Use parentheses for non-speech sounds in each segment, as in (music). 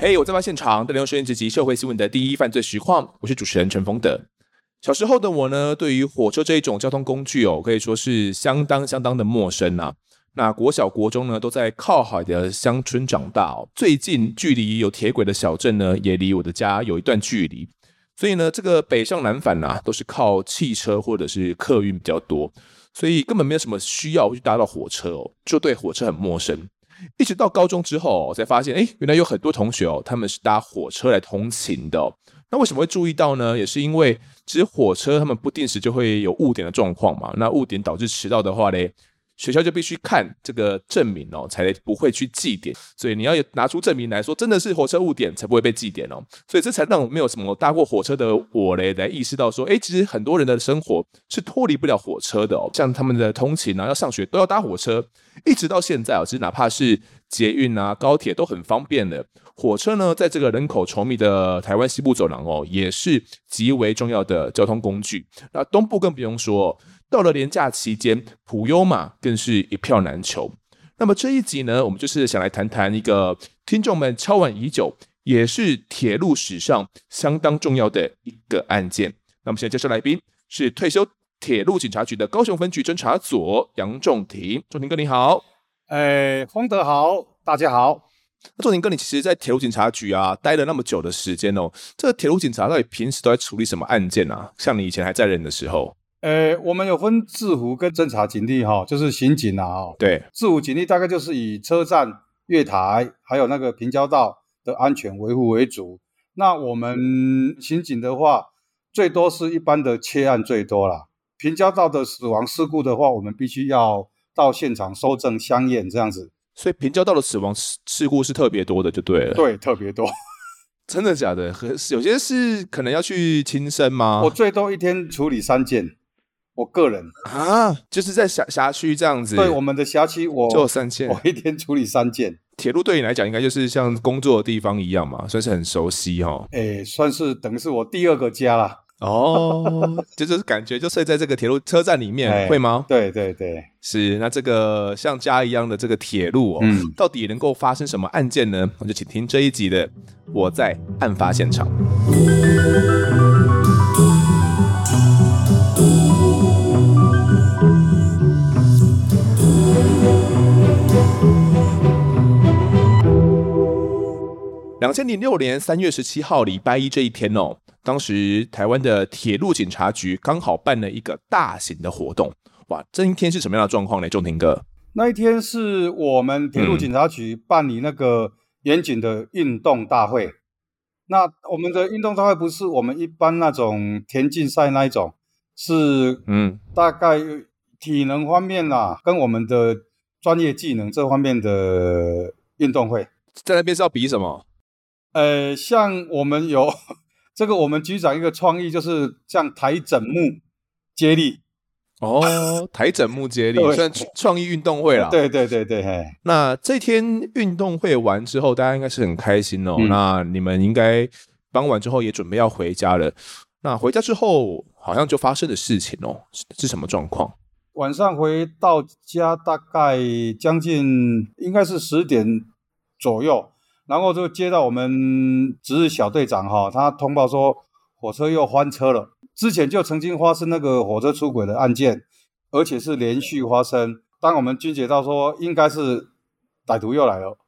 嘿我在发现场，带您收听这集社会新闻的第一犯罪实况，我是主持人陈丰德。小时候的我呢，对于火车这一种交通工具哦，可以说是相当相当的陌生呐、啊。那国小国中呢，都在靠海的乡村长大。最近距离有铁轨的小镇呢，也离我的家有一段距离。所以呢，这个北上南返呐、都是靠汽车或者是客运比较多，所以根本没有什么需要去搭到火车哦，就对火车很陌生。一直到高中之后，才发现，哎，原来有很多同学哦，他们是搭火车来通勤的。那为什么会注意到呢？也是因为其实火车他们不定时就会有误点的状况嘛。那误点导致迟到的话嘞，学校就必须看这个证明哦，才不会去记点。所以你要拿出证明来说，真的是火车误点，才不会被记点哦。所以这才让我没有什么搭过火车的我嘞，来意识到说，哎，其实很多人的生活是脱离不了火车的哦。像他们的通勤啊，要上学都要搭火车，一直到现在哦，其实哪怕是捷运啊、高铁都很方便的。火车呢，在这个人口稠密的台湾西部走廊哦，也是极为重要的交通工具。那东部更不用说。到了连假期间，普悠玛更是一票难求。那么这一集呢，我们就是想来谈谈一个听众们敲碗已久，也是铁路史上相当重要的一个案件。那么现在介绍来宾是退休铁路警察局的高雄分局侦查组杨仲庭，仲庭哥你好。哎，丰德好，大家好。那仲庭哥，你其实，在铁路警察局啊待了那么久的时间哦，这个铁路警察到底平时都在处理什么案件啊？像你以前还在任的时候。呃，我们有分制服跟侦查警力哈，就是刑警啊哦。对，制服警力大概就是以车站、月台还有那个平交道的安全维护为主。那我们刑警的话，最多是一般的切案最多啦。平交道的死亡事故的话，我们必须要到现场搜证相验这样子。所以平交道的死亡事故是特别多的，就对了。对，特别多。(laughs) 真的假的？和有些是可能要去亲生吗？我最多一天处理三件。我个人啊，就是在辖辖区这样子。对，我们的辖区我就三件，我一天处理三件。铁路对你来讲，应该就是像工作的地方一样嘛，算是很熟悉哈、哦。哎、欸，算是等于是我第二个家啦。哦，(laughs) 就就是感觉就睡在这个铁路车站里面，欸、会吗？对对对，是。那这个像家一样的这个铁路哦，嗯、到底能够发生什么案件呢？我就请听这一集的《我在案发现场》。两千零六年三月十七号礼拜一这一天哦，当时台湾的铁路警察局刚好办了一个大型的活动。哇，这一天是什么样的状况呢？仲庭哥，那一天是我们铁路警察局办理那个严警的运动大会。嗯、那我们的运动大会不是我们一般那种田径赛那一种，是嗯，大概体能方面啦，跟我们的专业技能这方面的运动会。在那边是要比什么？呃，像我们有 (laughs) 这个，我们局长一个创意，就是像抬枕木接力哦，抬枕木接力算创意运动会啦。对对对对，嘿。那这天运动会完之后，大家应该是很开心哦。嗯、那你们应该傍晚之后也准备要回家了。那回家之后，好像就发生的事情哦，是什么状况？晚上回到家，大概将近应该是十点左右。然后就接到我们值日小队长哈，他通报说火车又翻车了。之前就曾经发生那个火车出轨的案件，而且是连续发生。当我们军检到说应该是歹徒又来了，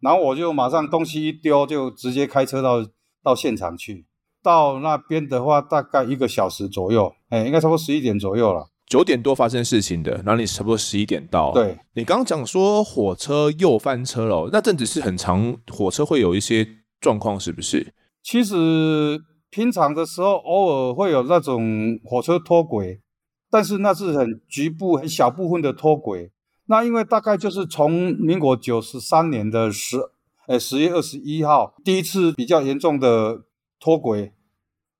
然后我就马上东西一丢，就直接开车到到现场去。到那边的话，大概一个小时左右，哎，应该差不多十一点左右了。九点多发生事情的，然后你差不多十一点到。对，你刚刚讲说火车又翻车了，那阵子是很长，火车会有一些状况，是不是？其实平常的时候偶尔会有那种火车脱轨，但是那是很局部、很小部分的脱轨。那因为大概就是从民国九十三年的十，呃，十月二十一号第一次比较严重的脱轨，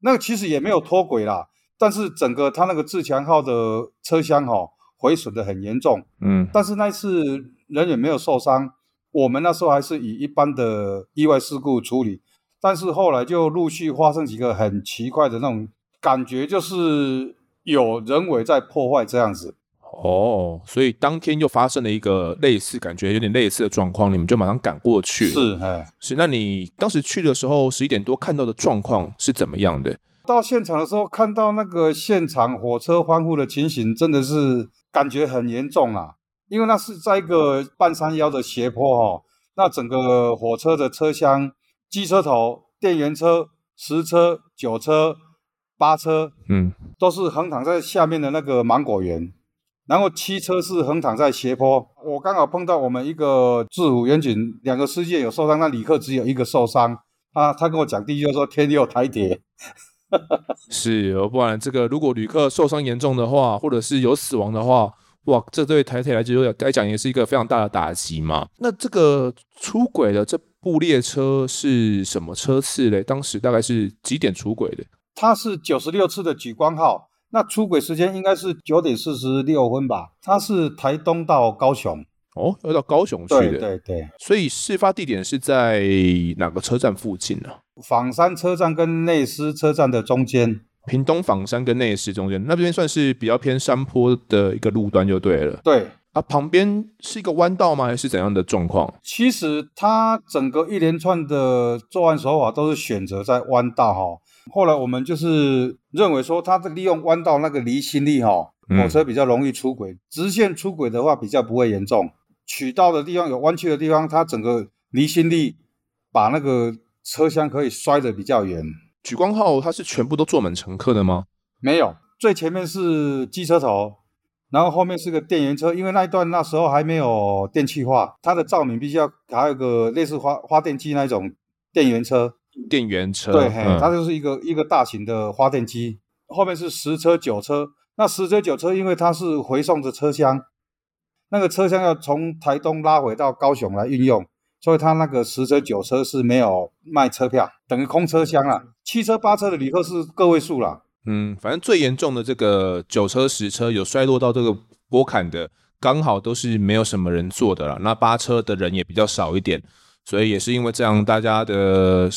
那个其实也没有脱轨啦。但是整个他那个自强号的车厢哈毁损的很严重，嗯，但是那次人也没有受伤，我们那时候还是以一般的意外事故处理，但是后来就陆续发生几个很奇怪的那种感觉，就是有人为在破坏这样子。哦，所以当天就发生了一个类似，感觉有点类似的状况，你们就马上赶过去。是，哎，是。那你当时去的时候，十一点多看到的状况是怎么样的？到现场的时候，看到那个现场火车翻覆的情形，真的是感觉很严重啊！因为那是在一个半山腰的斜坡哈，那整个火车的车厢，机车头、电源车、十车、九车、八车，嗯，都是横躺在下面的那个芒果园。然后七车是横躺在斜坡，我刚好碰到我们一个制服员警，两个司机有受伤，那旅客只有一个受伤。他他跟我讲第一句说天佑台铁，(laughs) 是，不然这个如果旅客受伤严重的话，或者是有死亡的话，哇，这对台铁来讲来讲也是一个非常大的打击嘛。那这个出轨的这部列车是什么车次嘞？当时大概是几点出轨的？它是九十六次的莒光号。那出轨时间应该是九点四十六分吧？它是台东到高雄哦，要到高雄去的。对对对，所以事发地点是在哪个车站附近呢？枋山车站跟内斯车站的中间。屏东仿山跟内斯中间，那边算是比较偏山坡的一个路段就对了。对啊，旁边是一个弯道吗？还是怎样的状况？其实它整个一连串的作案手法都是选择在弯道哈。后来我们就是认为说，它利用弯道那个离心力哈，火车比较容易出轨。嗯、直线出轨的话比较不会严重。取道的地方有弯曲的地方，它整个离心力把那个车厢可以摔得比较远。莒光号它是全部都坐满乘客的吗？没有，最前面是机车头，然后后面是个电源车，因为那一段那时候还没有电气化，它的照明必须要还有个类似发发电机那种电源车。电源车，对，嘿，它就是一个、嗯、一个大型的发电机，后面是十车九车。那十车九车，因为它是回送的车厢，那个车厢要从台东拉回到高雄来运用，所以他那个十车九车是没有卖车票，等于空车厢了。七车八车的旅客是个位数了。嗯，反正最严重的这个九车十车有衰落到这个波坎的，刚好都是没有什么人坐的了。那八车的人也比较少一点，所以也是因为这样，大家的。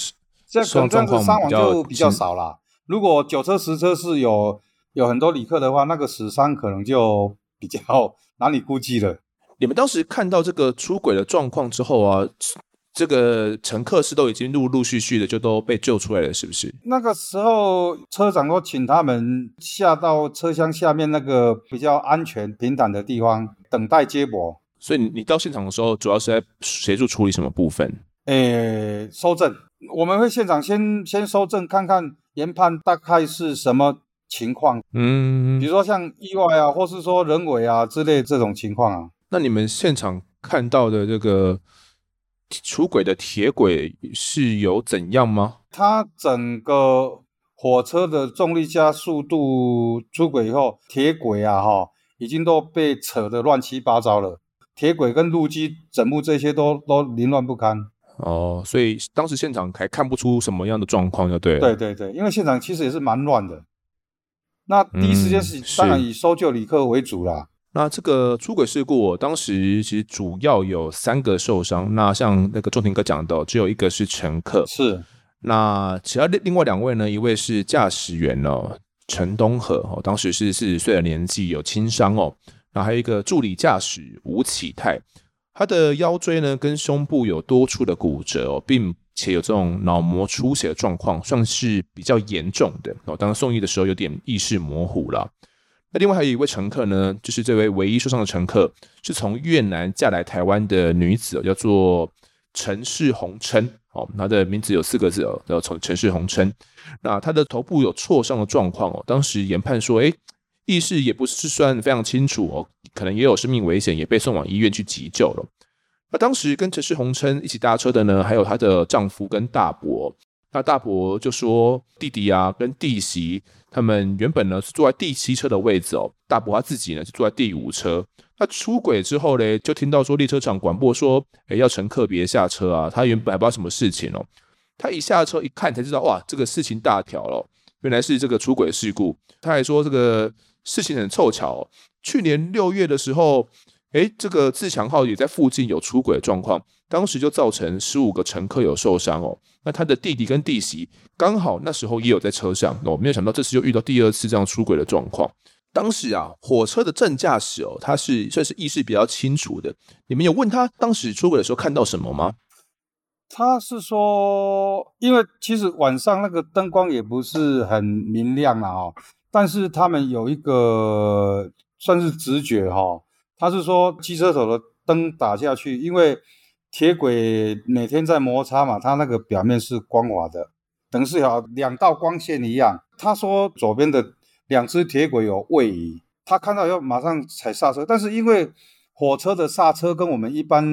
这样可能这样子伤亡就比较少了。如果九车十车是有有很多旅客的话，那个死伤可能就比较难以估计了。你们当时看到这个出轨的状况之后啊，这个乘客是都已经陆陆续续的就都被救出来了，是不是？那个时候车长都请他们下到车厢下面那个比较安全平坦的地方等待接驳。所以你到现场的时候，主要是在协助处理什么部分？诶，收证。我们会现场先先收证，看看研判大概是什么情况，嗯，比如说像意外啊，或是说人为啊之类这种情况啊。那你们现场看到的这个出轨的铁轨是有怎样吗？它整个火车的重力加速度出轨以后，铁轨啊哈，已经都被扯得乱七八糟了，铁轨跟路基整部这些都都凌乱不堪。哦，所以当时现场还看不出什么样的状况，就对了。对对对，因为现场其实也是蛮乱的。那第一时间是当然以搜救旅客为主啦。那这个出轨事故，当时其实主要有三个受伤。那像那个仲庭哥讲的，只有一个是乘客。是。那其他另另外两位呢？一位是驾驶员哦，陈东和哦，当时是四十岁的年纪，有轻伤哦。然后还有一个助理驾驶吴启泰。他的腰椎呢，跟胸部有多处的骨折哦，并且有这种脑膜出血的状况，算是比较严重的哦。当送医的时候，有点意识模糊了。那另外还有一位乘客呢，就是这位唯一受伤的乘客，是从越南嫁来台湾的女子，叫做陈氏红琛哦。她的名字有四个字哦，叫陈陈氏红琛。那她的头部有挫伤的状况哦，当时研判说，诶意识也不是算非常清楚哦，可能也有生命危险，也被送往医院去急救了。那当时跟陈氏红琛一起搭车的呢，还有她的丈夫跟大伯。那大伯就说，弟弟啊跟弟媳他们原本呢是坐在第七车的位置哦，大伯他自己呢是坐在第五车。那出轨之后呢，就听到说列车长广播说，诶，要乘客别下车啊。他原本还不知道什么事情哦，他一下车一看才知道，哇，这个事情大条了，原来是这个出轨事故。他还说这个。事情很凑巧，去年六月的时候，诶，这个自强号也在附近有出轨的状况，当时就造成十五个乘客有受伤哦。那他的弟弟跟弟媳刚好那时候也有在车上哦，没有想到这次又遇到第二次这样出轨的状况。当时啊，火车的正驾驶哦，他是算是意识比较清楚的。你们有问他当时出轨的时候看到什么吗？他是说，因为其实晚上那个灯光也不是很明亮啊，哦，但是他们有一个算是直觉哈，哦，他是说机车手的灯打下去，因为铁轨每天在摩擦嘛，它那个表面是光滑的，等于是有两道光线一样。他说左边的两只铁轨有位移，他看到以后马上踩刹车，但是因为火车的刹车跟我们一般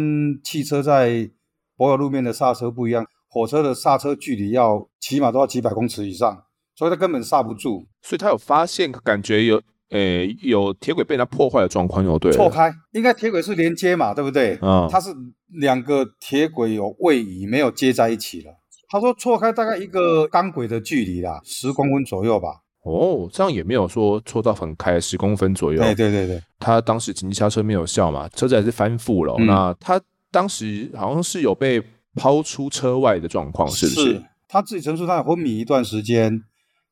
汽车在柏油路面的刹车不一样，火车的刹车距离要起码都要几百公尺以上，所以它根本刹不住。所以他有发现，感觉有，诶、欸，有铁轨被它破坏的状况，有对？错开，应该铁轨是连接嘛，对不对？嗯，它是两个铁轨有位移，没有接在一起了。他说错开大概一个钢轨的距离啦，十公分左右吧。哦，这样也没有说错到很开，十公分左右。对对对对，他当时紧急刹车没有效嘛，车子还是翻覆了。嗯、那他。当时好像是有被抛出车外的状况，是不是？是，他自己陈述，他有昏迷一段时间，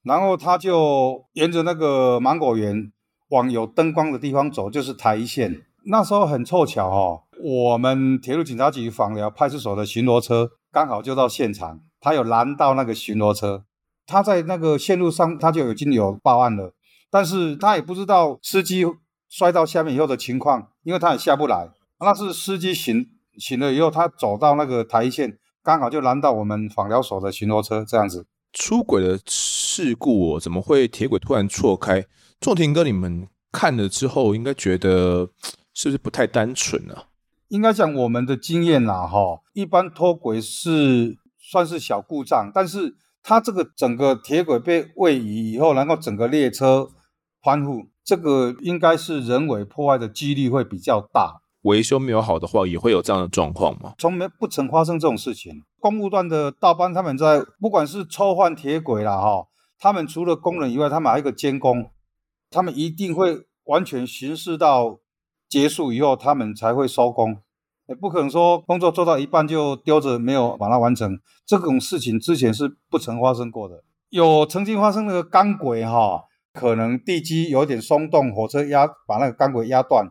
然后他就沿着那个芒果园往有灯光的地方走，就是台一线。那时候很凑巧哦，我们铁路警察局枋寮派出所的巡逻车刚好就到现场，他有拦到那个巡逻车，他在那个线路上他就已经有报案了，但是他也不知道司机摔到下面以后的情况，因为他也下不来，那是司机行。醒了以后，他走到那个台线，刚好就拦到我们枋寮所的巡逻车，这样子。出轨的事故哦，怎么会铁轨突然错开？仲庭哥，你们看了之后，应该觉得是不是不太单纯呢？应该讲我们的经验啦，哈，一般脱轨是算是小故障，但是它这个整个铁轨被位移以后，然后整个列车翻覆，这个应该是人为破坏的几率会比较大。维修没有好的话，也会有这样的状况吗？从没不曾发生这种事情。公务段的大班他们在不管是抽换铁轨啦，哈，他们除了工人以外，他们还有一个监工，他们一定会完全巡视到结束以后，他们才会收工。也不可能说工作做到一半就丢着没有把它完成，这种事情之前是不曾发生过的。有曾经发生那个钢轨哈，可能地基有点松动，火车压把那个钢轨压断。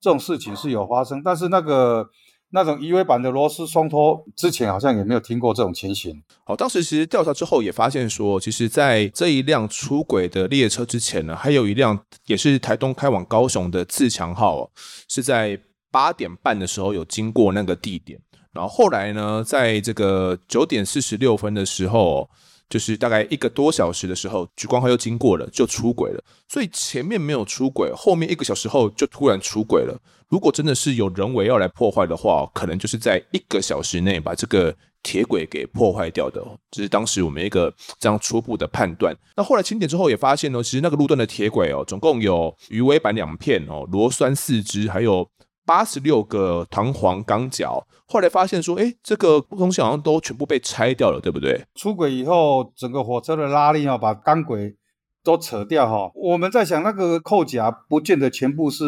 这种事情是有发生，但是那个那种移位板的螺丝松脱，之前好像也没有听过这种情形。好，当时其实调查之后也发现说，其实，在这一辆出轨的列车之前呢，还有一辆也是台东开往高雄的自强号哦，是在八点半的时候有经过那个地点，然后后来呢，在这个九点四十六分的时候。就是大概一个多小时的时候，莒光号又经过了，就出轨了。所以前面没有出轨，后面一个小时后就突然出轨了。如果真的是有人为要来破坏的话，可能就是在一个小时内把这个铁轨给破坏掉的。这是当时我们一个这样初步的判断。那后来清点之后也发现呢，其实那个路段的铁轨哦，总共有鱼尾板两片哦，螺栓四支，还有。八十六个弹簧钢脚，后来发现说，哎，这个东西好像都全部被拆掉了，对不对？出轨以后，整个火车的拉力啊，把钢轨都扯掉哈。我们在想，那个扣夹不见得全部是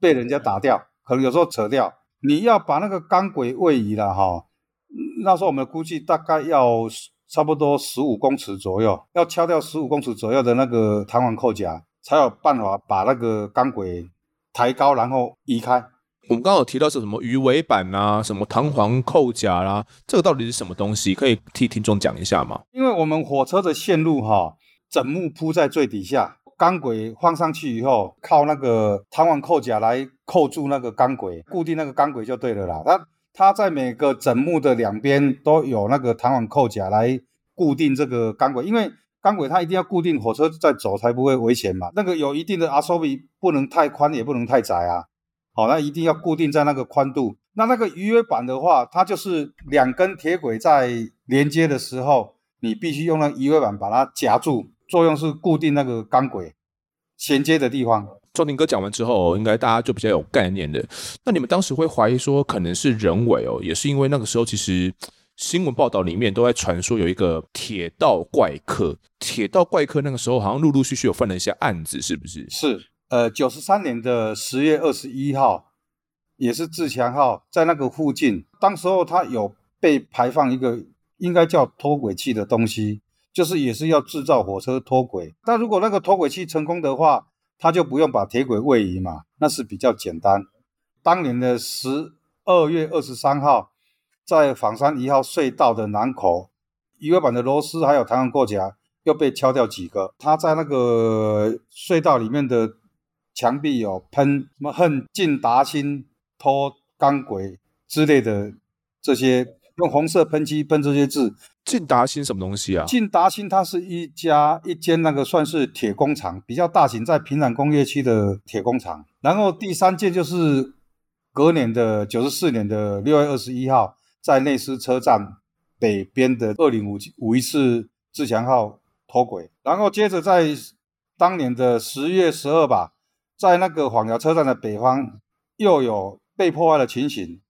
被人家打掉，可能有时候扯掉。你要把那个钢轨位移了哈，那时候我们估计大概要差不多十五公尺左右，要敲掉十五公尺左右的那个弹簧扣夹，才有办法把那个钢轨抬高，然后移开。我们刚刚有提到是什么鱼尾板啊，什么弹簧扣夹啦、啊，这个到底是什么东西？可以替听众讲一下吗？因为我们火车的线路哈，枕木铺在最底下，钢轨放上去以后，靠那个弹簧扣夹来扣住那个钢轨，固定那个钢轨就对了啦。它它在每个枕木的两边都有那个弹簧扣夹来固定这个钢轨，因为钢轨它一定要固定，火车在走才不会危险嘛。那个有一定的阿索比，不能太宽，也不能太窄啊。好，那一定要固定在那个宽度。那那个鱼尾板的话，它就是两根铁轨在连接的时候，你必须用那鱼尾板把它夹住，作用是固定那个钢轨衔接的地方。仲庭哥讲完之后，应该大家就比较有概念的。那你们当时会怀疑说可能是人为哦，也是因为那个时候其实新闻报道里面都在传说有一个铁道怪客。铁道怪客那个时候好像陆陆续续有犯了一些案子，是不是？是。呃，九十三年的十月二十一号，也是自强号在那个附近，当时候它有被排放一个应该叫脱轨器的东西，就是也是要制造火车脱轨。但如果那个脱轨器成功的话，他就不用把铁轨位移嘛，那是比较简单。当年的十二月二十三号，在枋山一号隧道的南口，鱼尾板的螺丝还有弹簧构夹又被敲掉几个。他在那个隧道里面的墙壁有喷什么“恨进达兴拖钢轨”之类的这些，用红色喷漆喷这些字。进达兴什么东西啊？进达兴它是一家一间那个算是铁工厂，比较大型，在平壤工业区的铁工厂。然后第三件就是隔年的九十四年的六月二十一号，在内斯车站北边的二零五五一次自强号脱轨。然后接着在当年的十月十二吧，在那个枋寮车站的北方又有被破坏的情形，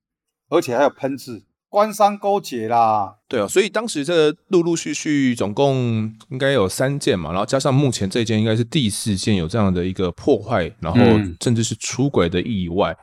而且还有喷字。官商勾结啦，对啊，所以当时这陆陆续续总共应该有三件嘛，然后加上目前这件应该是第四件有这样的一个破坏，然后甚至是出轨的意外，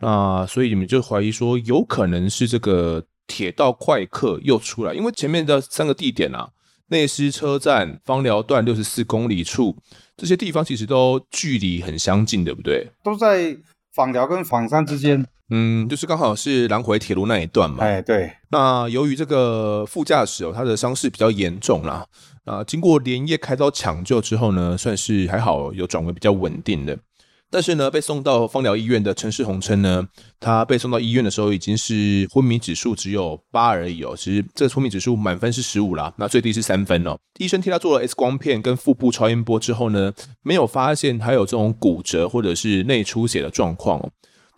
嗯、那所以你们就怀疑说有可能是这个铁道怪客又出来，因为前面的三个地点啊，内斯车站、芳寮段六十四公里处这些地方其实都距离很相近，对不对？都在枋寮跟枋山之间。嗯，就是刚好是南回铁路那一段嘛。哎，对。那由于这个副驾驶哦，他的伤势比较严重啦，啊，经过连夜开刀抢救之后呢，算是还好有转为比较稳定的。但是呢，被送到枋寮医院的陈世红称呢，他被送到医院的时候已经是昏迷指数只有八而已哦。其实这个昏迷指数满分是十五啦，那最低是三分哦。医生替他做了 X 光片跟腹部超音波之后呢，没有发现他有这种骨折或者是内出血的状况哦。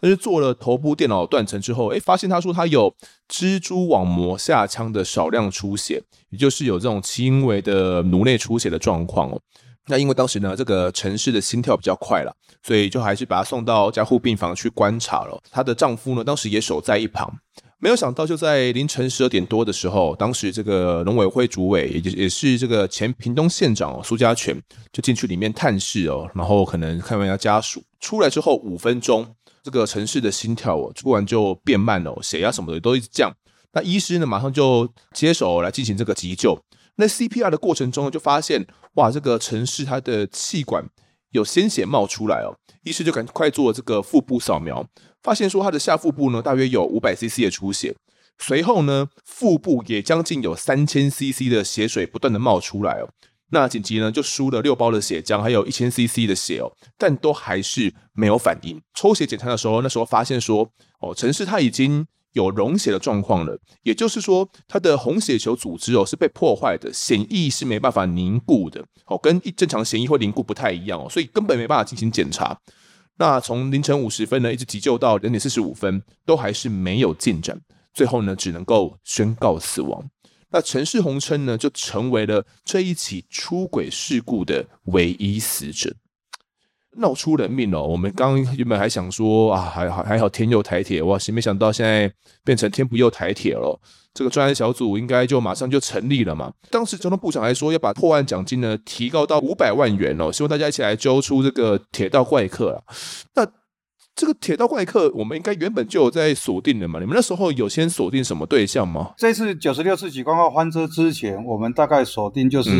但是做了头部电脑断层之后，诶，发现他说他有蜘蛛网膜下腔的少量出血，也就是有这种轻微的颅内出血的状况哦。那因为当时呢，这个陈氏的心跳比较快了，所以就还是把他送到加护病房去观察了。她的丈夫呢，当时也守在一旁。没有想到，就在凌晨十二点多的时候，当时这个农委会主委，也就也是这个前屏东县长，苏家全就进去里面探视哦，然后可能看完一下家属出来之后五分钟。这个陈氏的心跳哦，突然就变慢了，血压什么的都一直降。那医师呢，马上就接手来进行这个急救。那 CPR 的过程中呢，就发现哇，这个陈氏他的气管有鲜血冒出来哦。医师就赶快做这个腹部扫描，发现说他的下腹部呢，大约有五百 CC 的出血。随后呢，腹部也将近有三千 CC 的血水不断的冒出来哦。那紧急呢，就输了六包的血浆，还有一千 CC 的血哦，但都还是没有反应。抽血检查的时候，那时候发现说，哦，陈氏他已经有溶血的状况了，也就是说，他的红血球组织哦是被破坏的，血液是没办法凝固的，哦，跟一正常的血液会凝固不太一样哦，所以根本没办法进行检查。那从凌晨五十分呢，一直急救到两点四十五分，都还是没有进展，最后呢，只能够宣告死亡。那陈世红称呢，就成为了这一起出轨事故的唯一死者，闹出人命哦。我们刚原本还想说啊，还好还好天佑台铁哇，谁没想到现在变成天不佑台铁了。这个专案小组应该就马上就成立了嘛。当时交通部长还说要把破案奖金呢提高到五百万元哦，希望大家一起来揪出这个铁道怪客啊。那这个铁道怪客，我们应该原本就有在锁定的嘛？你们那时候有先锁定什么对象吗？这次九十六次莒光号翻车之前，我们大概锁定就是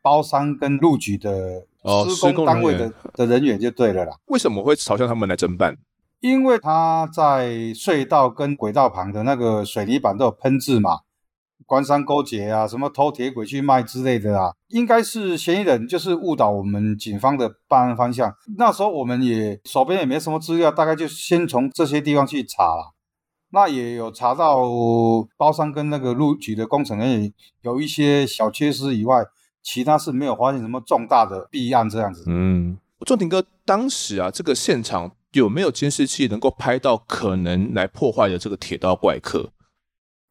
包商跟路局的施工单位的、哦、的人员就对了啦。为什么会朝向他们来侦办？因为他在隧道跟轨道旁的那个水泥板都有喷字嘛。官商勾结啊，什么偷铁轨去卖之类的啊，应该是嫌疑人就是误导我们警方的办案方向。那时候我们也手边也没什么资料，大概就先从这些地方去查了。那也有查到包商跟那个路局的工程人员有一些小缺失以外，其他是没有发现什么重大的弊案这样子。嗯，仲庭哥，当时啊，这个现场有没有监视器能够拍到可能来破坏的这个铁道怪客？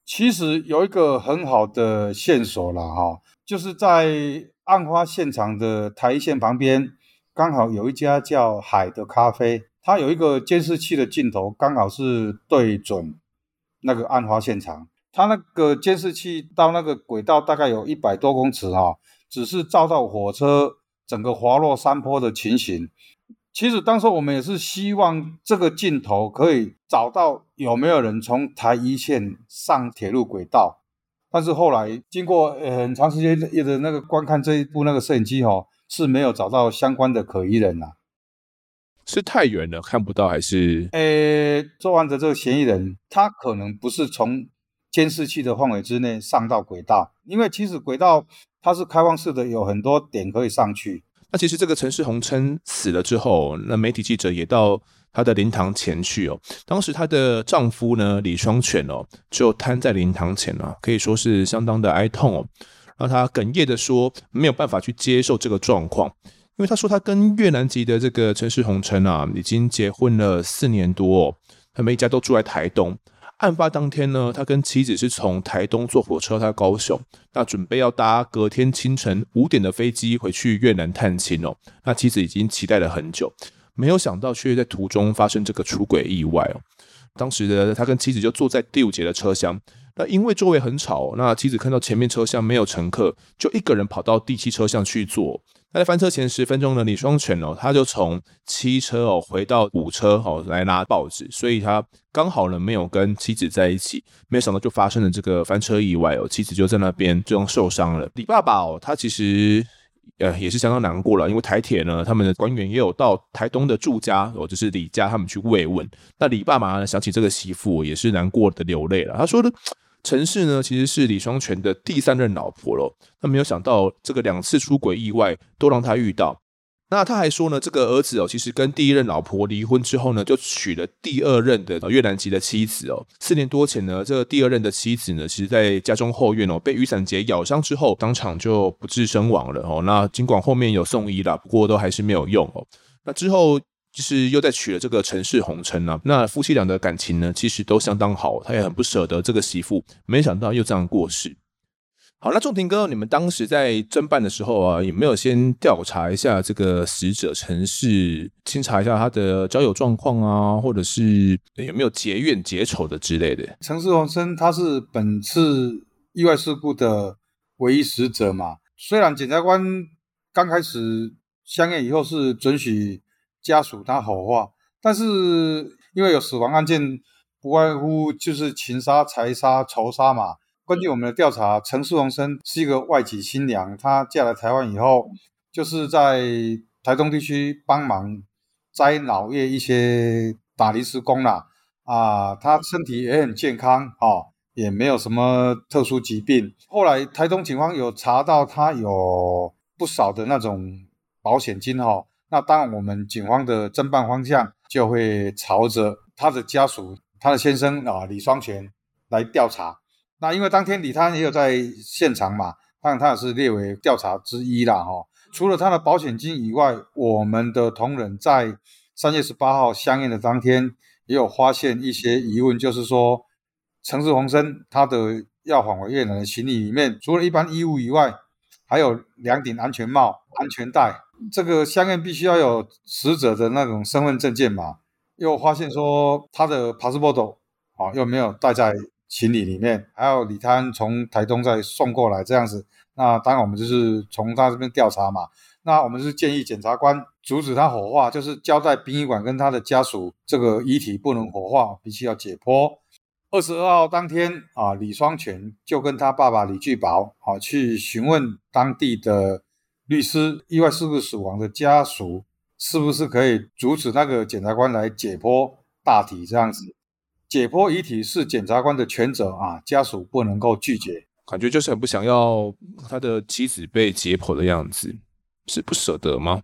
其实有一个很好的线索了哈，就是在案发现场的台一线旁边，刚好有一家叫海的咖啡，它有一个监视器的镜头，刚好是对准那个案发现场。它那个监视器到那个轨道大概有一百多公尺哈，只是照到火车整个滑落山坡的情形。其实当时我们也是希望这个镜头可以找到有没有人从台一线上铁路轨道，但是后来经过很长时间的那个观看这一部那个摄影机哈，是没有找到相关的可疑人呐。是太远了看不到，还是？呃，作案的这个嫌疑人，他可能不是从监视器的范围之内上到轨道，因为其实轨道它是开放式的，有很多点可以上去。那其实这个陈氏红琛死了之后，那媒体记者也到她的灵堂前去哦。当时她的丈夫呢，李双全哦，就瘫在灵堂前啊，可以说是相当的哀痛哦。然后他哽咽的说，没有办法去接受这个状况。因为他说他跟越南籍的这个陈氏红琛啊，已经结婚了四年多哦，他们一家都住在台东。案发当天呢，他跟妻子是从台东坐火车到高雄，那准备要搭隔天清晨五点的飞机回去越南探亲哦。那妻子已经期待了很久，没有想到却在途中发生这个出轨意外哦。当时的他跟妻子就坐在第五节的车厢。那因为座位很吵，那妻子看到前面车厢没有乘客，就一个人跑到第七车厢去坐。那在翻车前十分钟呢，李双全哦，他就从七车哦回到五车哦来拿报纸，所以他刚好呢没有跟妻子在一起。没想到就发生了这个翻车意外哦，妻子就在那边最终受伤了。李爸爸哦，他其实呃也是相当难过了，因为台铁呢他们的官员也有到台东的住家哦，就是李家他们去慰问。那李爸爸呢想起这个媳妇也是难过的流泪了，他说的。陈氏呢，其实是李双全的第三任老婆了。那没有想到，这个两次出轨意外都让他遇到。那他还说呢，这个儿子哦，其实跟第一任老婆离婚之后呢，就娶了第二任的越南籍的妻子哦。四年多前呢，这个第二任的妻子呢，其实在家中后院哦，被雨伞节咬伤之后，当场就不治身亡了哦。那尽管后面有送医了，不过都还是没有用哦。那之后。就是又再娶了这个陈氏红尘啊，那夫妻俩的感情呢，其实都相当好，他也很不舍得这个媳妇，没想到又这样过世。好，那仲庭哥，你们当时在侦办的时候啊，有没有先调查一下这个死者陈氏，清查一下他的交友状况啊，或者是有没有结怨结仇的之类的？陈氏红琛他是本次意外事故的唯一死者嘛，虽然检察官刚开始相验以后是准许。家属他火化，但是因为有死亡案件，不外乎就是情杀、财杀、仇杀嘛。根据我们的调查，陈氏红琛是一个外籍新娘，她嫁来台湾以后，就是在台东地区帮忙摘荖叶一些打临时工啦。啊，她身体也很健康，哦，也没有什么特殊疾病。后来台东警方有查到她有不少的那种保险金，哦。那当，我们警方的侦办方向就会朝着他的家属、他的先生啊李双全来调查。那因为当天李贪也有在现场嘛，当然他也是列为调查之一啦。哈，除了他的保险金以外，我们的同仁在三月十八号相应的当天，也有发现一些疑问，就是说陈氏红琛他的要返回越南的行李里面，除了一般衣物以外，还有两顶安全帽、安全带。这个相应必须要有死者的那种身份证件嘛，又发现说他的 passport 啊又没有带在行李里面，还有李贪从台东再送过来这样子，那当然我们就是从他这边调查嘛，那我们是建议检察官阻止他火化，就是交代殡仪馆跟他的家属，这个遗体不能火化，必须要解剖。二十二号当天啊，李双全就跟他爸爸李聚宝啊去询问当地的。律师，意外事故死亡的家属是不是可以阻止那个检察官来解剖大体这样子？解剖遗体是检察官的权责啊，家属不能够拒绝。感觉就是很不想要他的妻子被解剖的样子，是不舍得吗？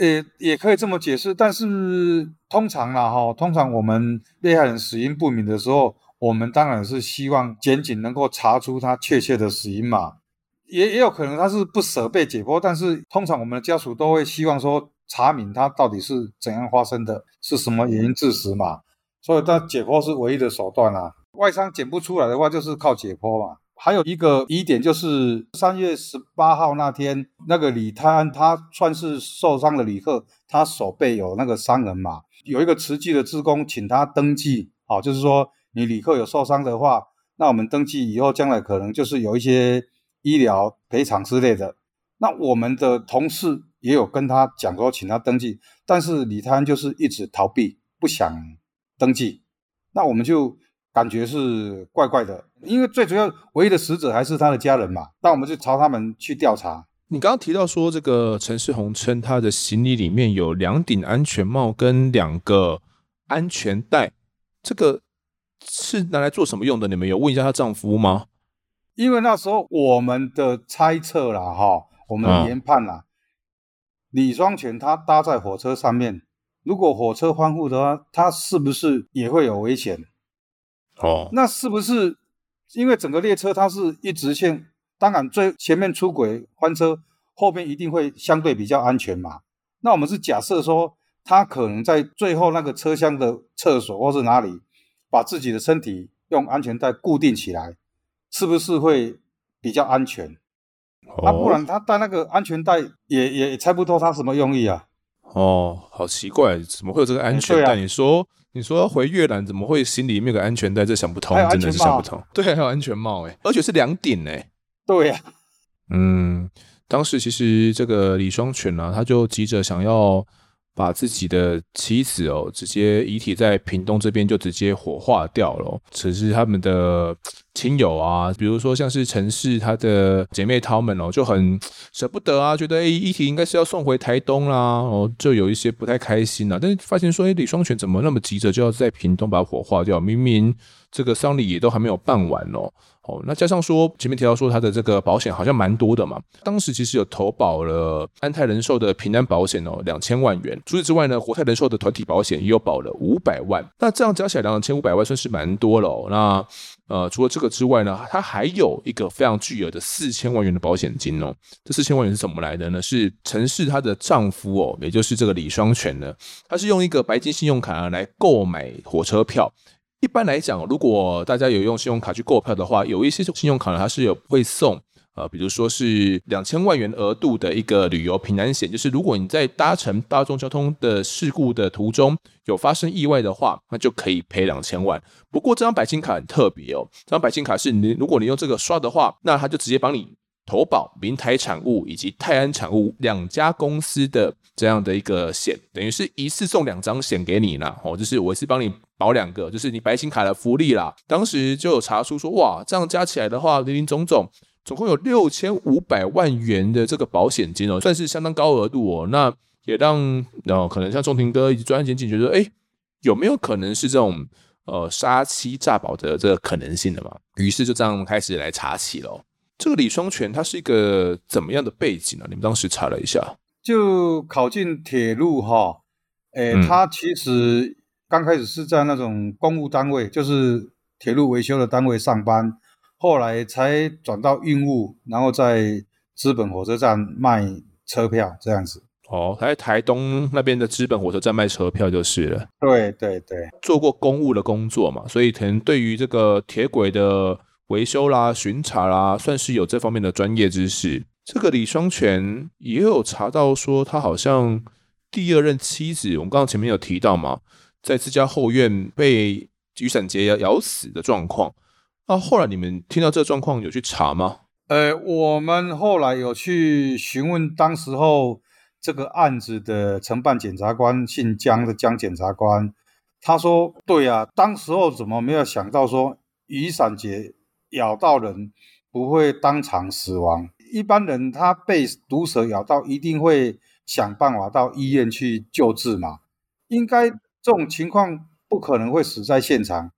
也也可以这么解释，但是通常啦哈，通常我们被害人死因不明的时候，我们当然是希望检警能够查出他确切的死因嘛。也也有可能他是不舍被解剖，但是通常我们的家属都会希望说查明他到底是怎样发生的，是什么原因致死嘛，所以他解剖是唯一的手段啊。外伤检不出来的话，就是靠解剖嘛。还有一个疑点就是三月十八号那天，那个李贪他算是受伤的旅客，他手背有那个伤痕嘛，有一个慈济的职工请他登记，好，就是说你旅客有受伤的话，那我们登记以后，将来可能就是有一些。医疗赔偿之类的，那我们的同事也有跟他讲说，请他登记，但是李贪就是一直逃避，不想登记，那我们就感觉是怪怪的，因为最主要唯一的死者还是他的家人嘛，那我们就朝他们去调查，你刚刚提到说，这个陈世宏称他的行李里面有两顶安全帽跟两个安全带，这个是拿来做什么用的？你们有问一下她丈夫吗？因为那时候我们的猜测啦，哈，我们的研判啦，嗯、李双全他搭在火车上面，如果火车翻覆的话，他是不是也会有危险？哦，那是不是因为整个列车它是一直线？当然，最前面出轨翻车，后面一定会相对比较安全嘛。那我们是假设说，他可能在最后那个车厢的厕所或是哪里，把自己的身体用安全带固定起来，是不是会比较安全？那、哦啊、不然他戴那个安全带也也猜不透他什么用意啊。哦，好奇怪，怎么会有这个安全带？你说你说要回越南，怎么会心里面有个安全带？这想不通，真的是想不通。(laughs) 对，还有安全帽，哎，而且是两顶，哎。对呀、啊，嗯，当时其实这个李双全呢、啊，他就急着想要把自己的妻子哦，直接遗体在屏东这边就直接火化掉了。只是他们的亲友啊，比如说像是陈氏他的姐妹她们哦，就很舍不得啊，觉得诶遗体应该是要送回台东啦，哦，就有一些不太开心啊。但是发现说，诶李双全怎么那么急着就要在屏东把火化掉？明明这个丧礼也都还没有办完哦。哦，那加上说前面提到说他的这个保险好像蛮多的嘛，当时其实有投保了安泰人寿的平安保险哦，两千万元。除此之外呢，国泰人寿的团体保险也有保了五百万。那这样加起来两千五百万算是蛮多了哦。那呃，除了这个之外呢，他还有一个非常巨额的四千万元的保险金哦。这四千万元是怎么来的呢？是陈氏她的丈夫哦，也就是这个李双全呢，他是用一个白金信用卡来购买火车票。一般来讲，如果大家有用信用卡去购票的话，有一些信用卡呢，它是有会送呃，比如说是两千万元额度的一个旅游平安险，就是如果你在搭乘大众交通的事故的途中有发生意外的话，那就可以赔两千万。不过这张白金卡很特别哦，这张白金卡是你如果你用这个刷的话，那它就直接帮你投保明台产物以及泰安产物两家公司的这样的一个险，等于是一次送两张险给你啦。哦，就是我是帮你。保两个，就是你白金卡的福利啦。当时就有查出说，哇，这样加起来的话，林林总总总共有六千五百万元的这个保险金哦，算是相当高额度哦。那也让哦，可能像仲庭哥以及专案刑警觉得，哎，有没有可能是这种呃杀妻诈保的这个可能性的嘛？于是就这样开始来查起了。这个李双全他是一个怎么样的背景呢、啊？你们当时查了一下，就考进铁路哈，哎，他其实。嗯刚开始是在那种公务单位，就是铁路维修的单位上班，后来才转到运务，然后在资本火车站卖车票这样子。哦，他在台东那边的资本火车站卖车票就是了。对对对，做过公务的工作嘛，所以可能对于这个铁轨的维修啦、巡查啦，算是有这方面的专业知识。这个李双全也有查到说，他好像第二任妻子，我们刚刚前面有提到嘛。在自家后院被雨伞节咬死的状况，那后来你们听到这状况有去查吗？呃，我们后来有去询问当时候这个案子的承办检察官，姓江的江检察官，他说：“对啊，当时候怎么没有想到说雨伞节咬到人不会当场死亡？一般人他被毒蛇咬到，一定会想办法到医院去救治嘛，应该。”这种情况不可能会死在现场，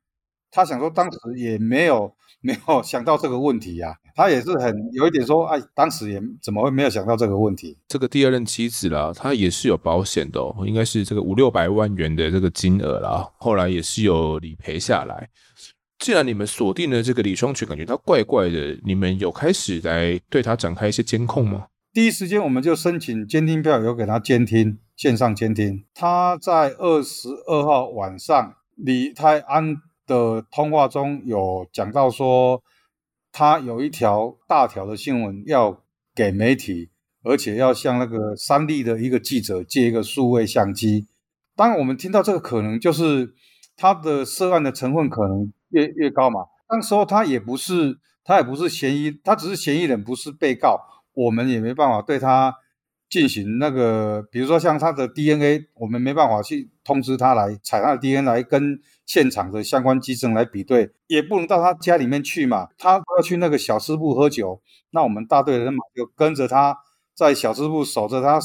他想说当时也没有没有想到这个问题呀、啊，他也是很有一点说，哎，当时也怎么会没有想到这个问题？这个第二任妻子啦，她也是有保险的、哦，应该是这个五六百万元的这个金额啦，后来也是有理赔下来。既然你们锁定了这个李双全，感觉他怪怪的，你们有开始来对他展开一些监控吗？第一时间我们就申请监听票，有给他监听。线上监听，他在二十二号晚上，李泰安的通话中有讲到说，他有一条大条的新闻要给媒体，而且要向那个三立的一个记者借一个数位相机。当，我们听到这个可能就是他的涉案的成分可能越越高嘛。那时候他也不是，他也不是嫌疑，他只是嫌疑人，不是被告，我们也没办法对他。进行那个，比如说像他的 DNA，我们没办法去通知他来采他的 DNA 来跟现场的相关基证来比对，也不能到他家里面去嘛。他要去那个小吃部喝酒，那我们大队人马就跟着他在小吃部守着他，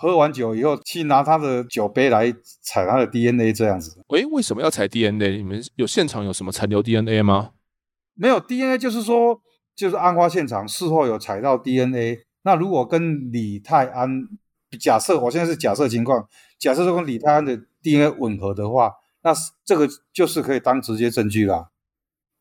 喝完酒以后去拿他的酒杯来采他的 DNA 这样子。诶，为什么要采 DNA？你们有现场有什么残留 DNA 吗？没有 DNA，就是说，就是案发现场事后有采到 DNA。那如果跟李泰安，假设我现在是假设情况，假设说跟李泰安的 DNA 吻合的话，那这个就是可以当直接证据啦。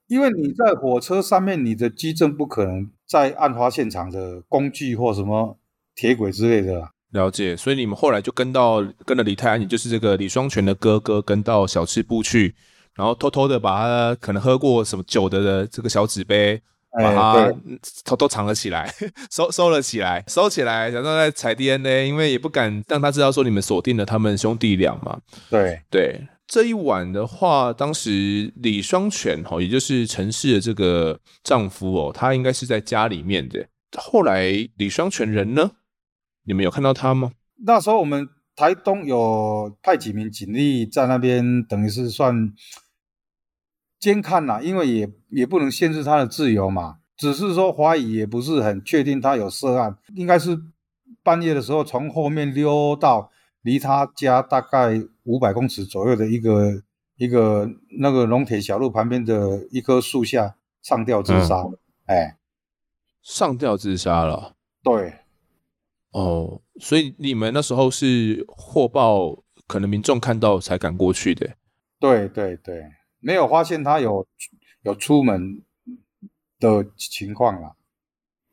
因为你在火车上面，你的基证不可能在案发现场的工具或什么铁轨之类的。了解，所以你们后来就跟到跟了李泰安，也就是这个李双全的哥哥，跟到小吃部去。然后偷偷的把他可能喝过什么酒的的这个小纸杯，把它偷偷藏了起来，收收了起来，收起来，然后再采 DNA，因为也不敢让他知道说你们锁定了他们兄弟俩嘛。对对，这一晚的话，当时李双全哈，也就是陈氏的这个丈夫哦，他应该是在家里面的。后来李双全人呢？你们有看到他吗？那时候我们台东有派几名警力在那边，等于是算。监看呐，因为也也不能限制他的自由嘛，只是说怀疑，也不是很确定他有涉案，应该是半夜的时候从后面溜到离他家大概五百公尺左右的一个一个那个龙铁小路旁边的一棵树下上吊自杀，嗯、哎，上吊自杀了，对，哦，所以你们那时候是获报，可能民众看到才赶过去的，对对对。没有发现他有有出门的情况啦。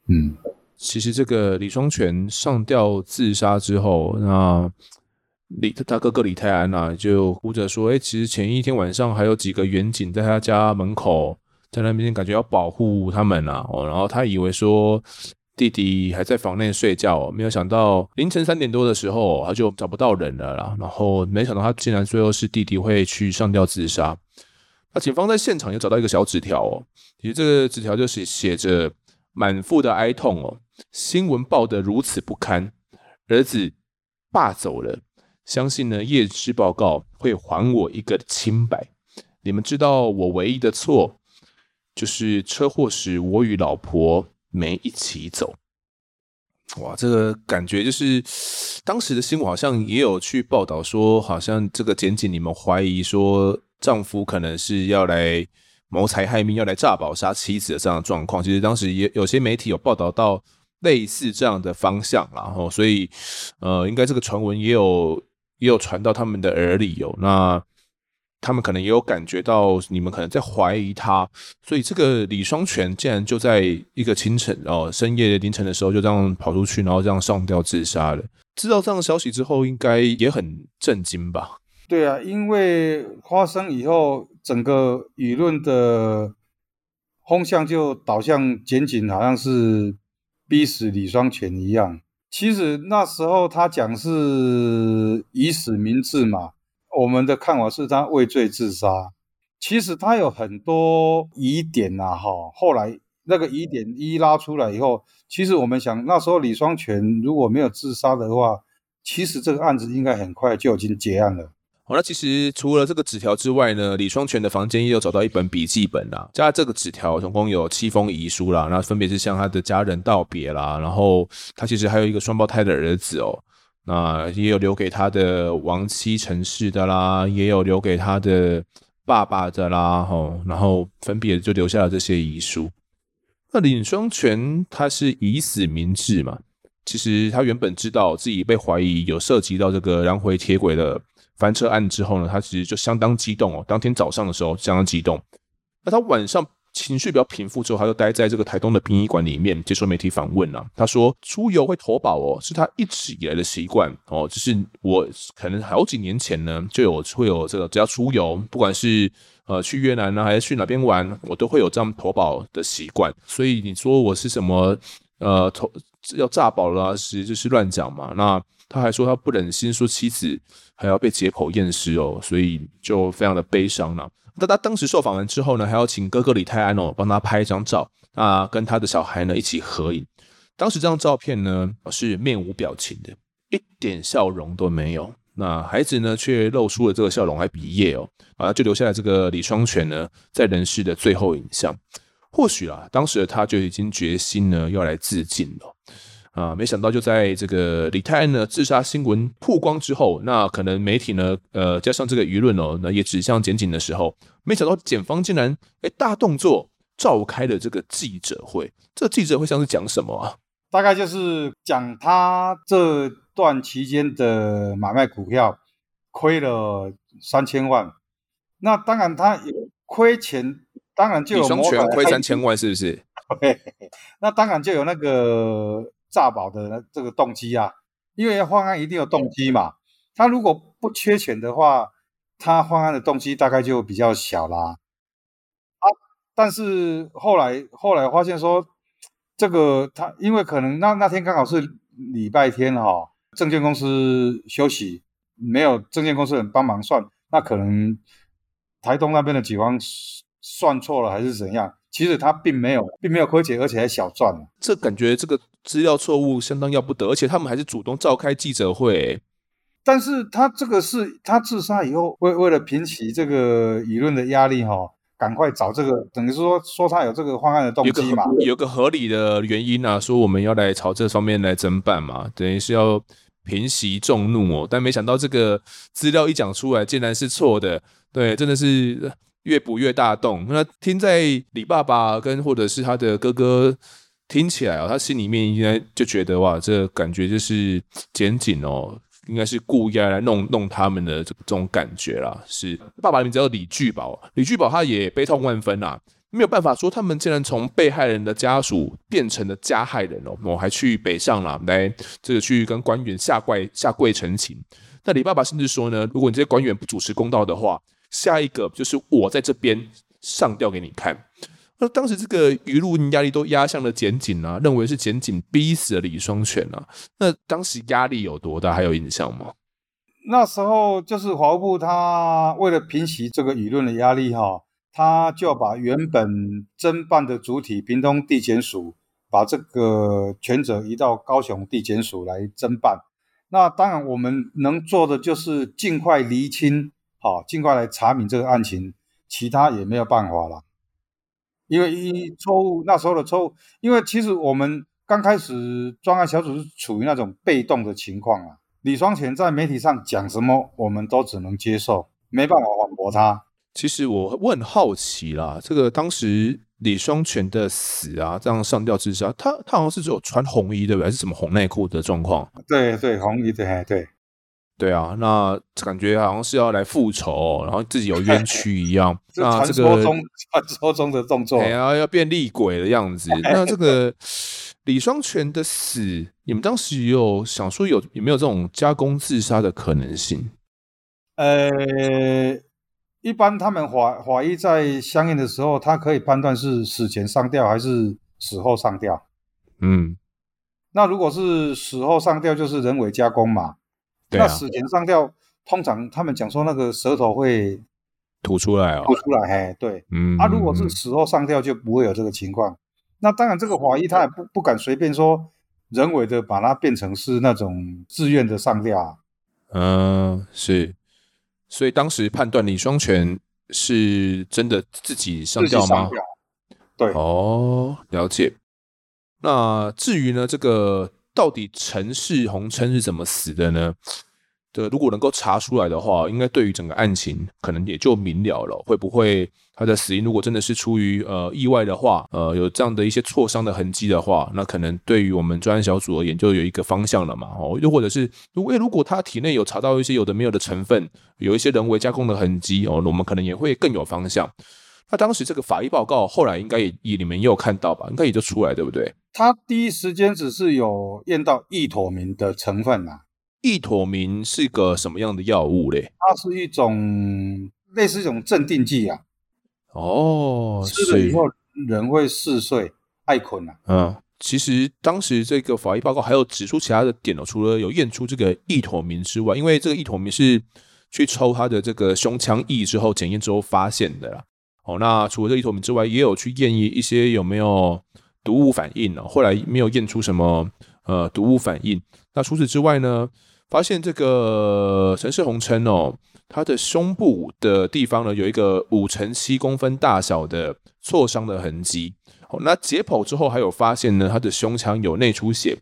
嗯，其实这个李双全上吊自杀之后，那李他哥哥李泰安呐，就哭着说：“哎，其实前一天晚上还有几个远警在他家门口，在那边感觉要保护他们啊。哦，然后他以为说弟弟还在房内睡觉，没有想到凌晨三点多的时候，他就找不到人了啦。然后没想到他竟然最后是弟弟会去上吊自杀。”那警方在现场又找到一个小纸条哦，其实这个纸条就是写着满腹的哀痛哦。新闻报得如此不堪，儿子爸走了，相信呢验尸报告会还我一个清白。你们知道我唯一的错就是车祸时我与老婆没一起走。哇，这个感觉就是当时的新闻好像也有去报道说，好像这个检警你们怀疑说。丈夫可能是要来谋财害命，要来诈保杀妻子的这样的状况。其实当时也有些媒体有报道到类似这样的方向，然后所以呃，应该这个传闻也有也有传到他们的耳里有。那他们可能也有感觉到你们可能在怀疑他，所以这个李双全竟然就在一个清晨哦，深夜凌晨的时候就这样跑出去，然后这样上吊自杀了。知道这样的消息之后，应该也很震惊吧？对啊，因为发生以后，整个舆论的风向就导向检警，好像是逼死李双全一样。其实那时候他讲是以死明志嘛，我们的看法是他畏罪自杀。其实他有很多疑点呐，哈。后来那个疑点一拉出来以后，其实我们想，那时候李双全如果没有自杀的话，其实这个案子应该很快就已经结案了。好，那其实除了这个纸条之外呢，李双全的房间也有找到一本笔记本啦。加这个纸条，总共有七封遗书啦，那分别是向他的家人道别啦，然后他其实还有一个双胞胎的儿子哦，那也有留给他的亡妻陈氏的啦，也有留给他的爸爸的啦，吼，然后分别就留下了这些遗书。那李双全他是以死明志嘛，其实他原本知道自己被怀疑有涉及到这个燃回铁轨的。翻车案之后呢，他其实就相当激动哦。当天早上的时候相当激动，那他晚上情绪比较平复之后，他就待在这个台东的殡仪馆里面接受媒体访问啊。他说出游会投保哦，是他一直以来的习惯哦。就是我可能好几年前呢就有会有这个，只要出游，不管是呃去越南呢还是去哪边玩，我都会有这样投保的习惯。所以你说我是什么呃投要诈保了，其实就是乱讲嘛。那他还说他不忍心说妻子还要被解剖验尸哦，所以就非常的悲伤了。那他当时受访完之后呢，还要请哥哥李泰安哦帮他拍一张照，啊，跟他的小孩呢一起合影。当时这张照片呢是面无表情的，一点笑容都没有。那孩子呢却露出了这个笑容，还比耶哦，啊，就留下了这个李双全呢在人世的最后影像。或许啊，当时的他就已经决心呢要来自尽了。啊，没想到就在这个李泰安呢自杀新闻曝光之后，那可能媒体呢，呃，加上这个舆论哦，那也指向检警的时候，没想到检方竟然哎大动作召开了这个记者会。这个记者会像是讲什么啊？大概就是讲他这段期间的买卖股票亏了三千万。那当然他有亏钱，当然就有李双全亏三千万，是不是？(laughs) 对，那当然就有那个。诈保的这个动机啊，因为犯案一定有动机嘛。他如果不缺钱的话，他犯案的动机大概就比较小啦。啊，但是后来后来发现说，这个他因为可能那那天刚好是礼拜天哈、哦，证券公司休息，没有证券公司人帮忙算，那可能台东那边的警方算错了还是怎样？其实他并没有，并没有亏钱，而且还小赚。这感觉这个资料错误相当要不得，而且他们还是主动召开记者会。但是他这个是他自杀以后，为为了平息这个舆论的压力，哈，赶快找这个，等于说说他有这个方案的动机嘛，有个，有个合理的原因啊，说我们要来朝这方面来侦办嘛，等于是要平息众怒哦。但没想到这个资料一讲出来，竟然是错的，对，真的是。越补越大洞，那听在李爸爸跟或者是他的哥哥听起来、哦，他心里面应该就觉得哇，这感觉就是 (tsk) 检警哦，应该是故意要来弄弄他们的这这种感觉啦。是爸爸的名字叫李聚宝，李聚宝他也悲痛万分啊，没有办法说他们竟然从被害人的家属变成了加害人哦，我还去北上了来这个去跟官员下跪下跪陈情。那李爸爸甚至说呢，如果你这些官员不主持公道的话。下一个就是我在这边上吊给你看。那当时这个舆论压力都压向了检警啊，认为是检警逼死了李双全啊。那当时压力有多大？还有印象吗？那时候就是华务部他为了平息这个舆论的压力哈，他就把原本侦办的主体屏东地检署，把这个权责移到高雄地检署来侦办。那当然我们能做的就是尽快厘清。好，尽快来查明这个案情，其他也没有办法了。因为一错误，那时候的错误，因为其实我们刚开始专案小组是处于那种被动的情况啊。李双全在媒体上讲什么，我们都只能接受，没办法反驳他。其实我我很好奇啦，这个当时李双全的死啊，这样上吊自杀，他他好像是只有穿红衣对不对？还是什么红内裤的状况？对对，红衣对对。对啊，那感觉好像是要来复仇，然后自己有冤 (laughs) 屈一样。那这个传说中传说中的动作，然后要变厉鬼的样子。(laughs) 那这个李双全的死，你们当时有想说有有没有这种加工自杀的可能性？呃，一般他们法法医在相应的时候，他可以判断是死前上吊还是死后上吊。嗯，那如果是死后上吊，就是人为加工嘛。那死前上吊，通常他们讲说那个舌头会吐出来哦，吐出来，嘿，对，嗯，啊，如果是死后上吊就不会有这个情况。那当然，这个法医他也不不敢随便说人为的把它变成是那种自愿的上吊。嗯，是，所以当时判断李双全是真的自己上吊吗？对，哦，了解。那至于呢，这个。到底陈氏红琛是怎么死的呢？对，如果能够查出来的话，应该对于整个案情可能也就明了了。会不会他的死因如果真的是出于呃意外的话，呃有这样的一些挫伤的痕迹的话，那可能对于我们专案小组而言就有一个方向了嘛。哦，又或者是如果如果他体内有查到一些有的没有的成分，有一些人为加工的痕迹哦，我们可能也会更有方向。那当时这个法医报告后来应该也也你们也有看到吧？应该也就出来对不对？他第一时间只是有验到异妥明的成分呐、啊。意妥明是个什么样的药物嘞？它是一种类似一种镇定剂啊。哦，吃了以后人会嗜睡、爱困啊。嗯，其实当时这个法医报告还有指出其他的点哦，除了有验出这个异妥明之外，因为这个异妥明是去抽他的这个胸腔液之后检验之后发现的啦。哦，那除了这个意妥明之外，也有去验一一些有没有毒物反应呢？后来没有验出什么呃毒物反应。那除此之外呢，发现这个陈氏红琛哦，他的胸部的地方呢，有一个五乘七公分大小的挫伤的痕迹。哦，那解剖之后还有发现呢，他的胸腔有内出血，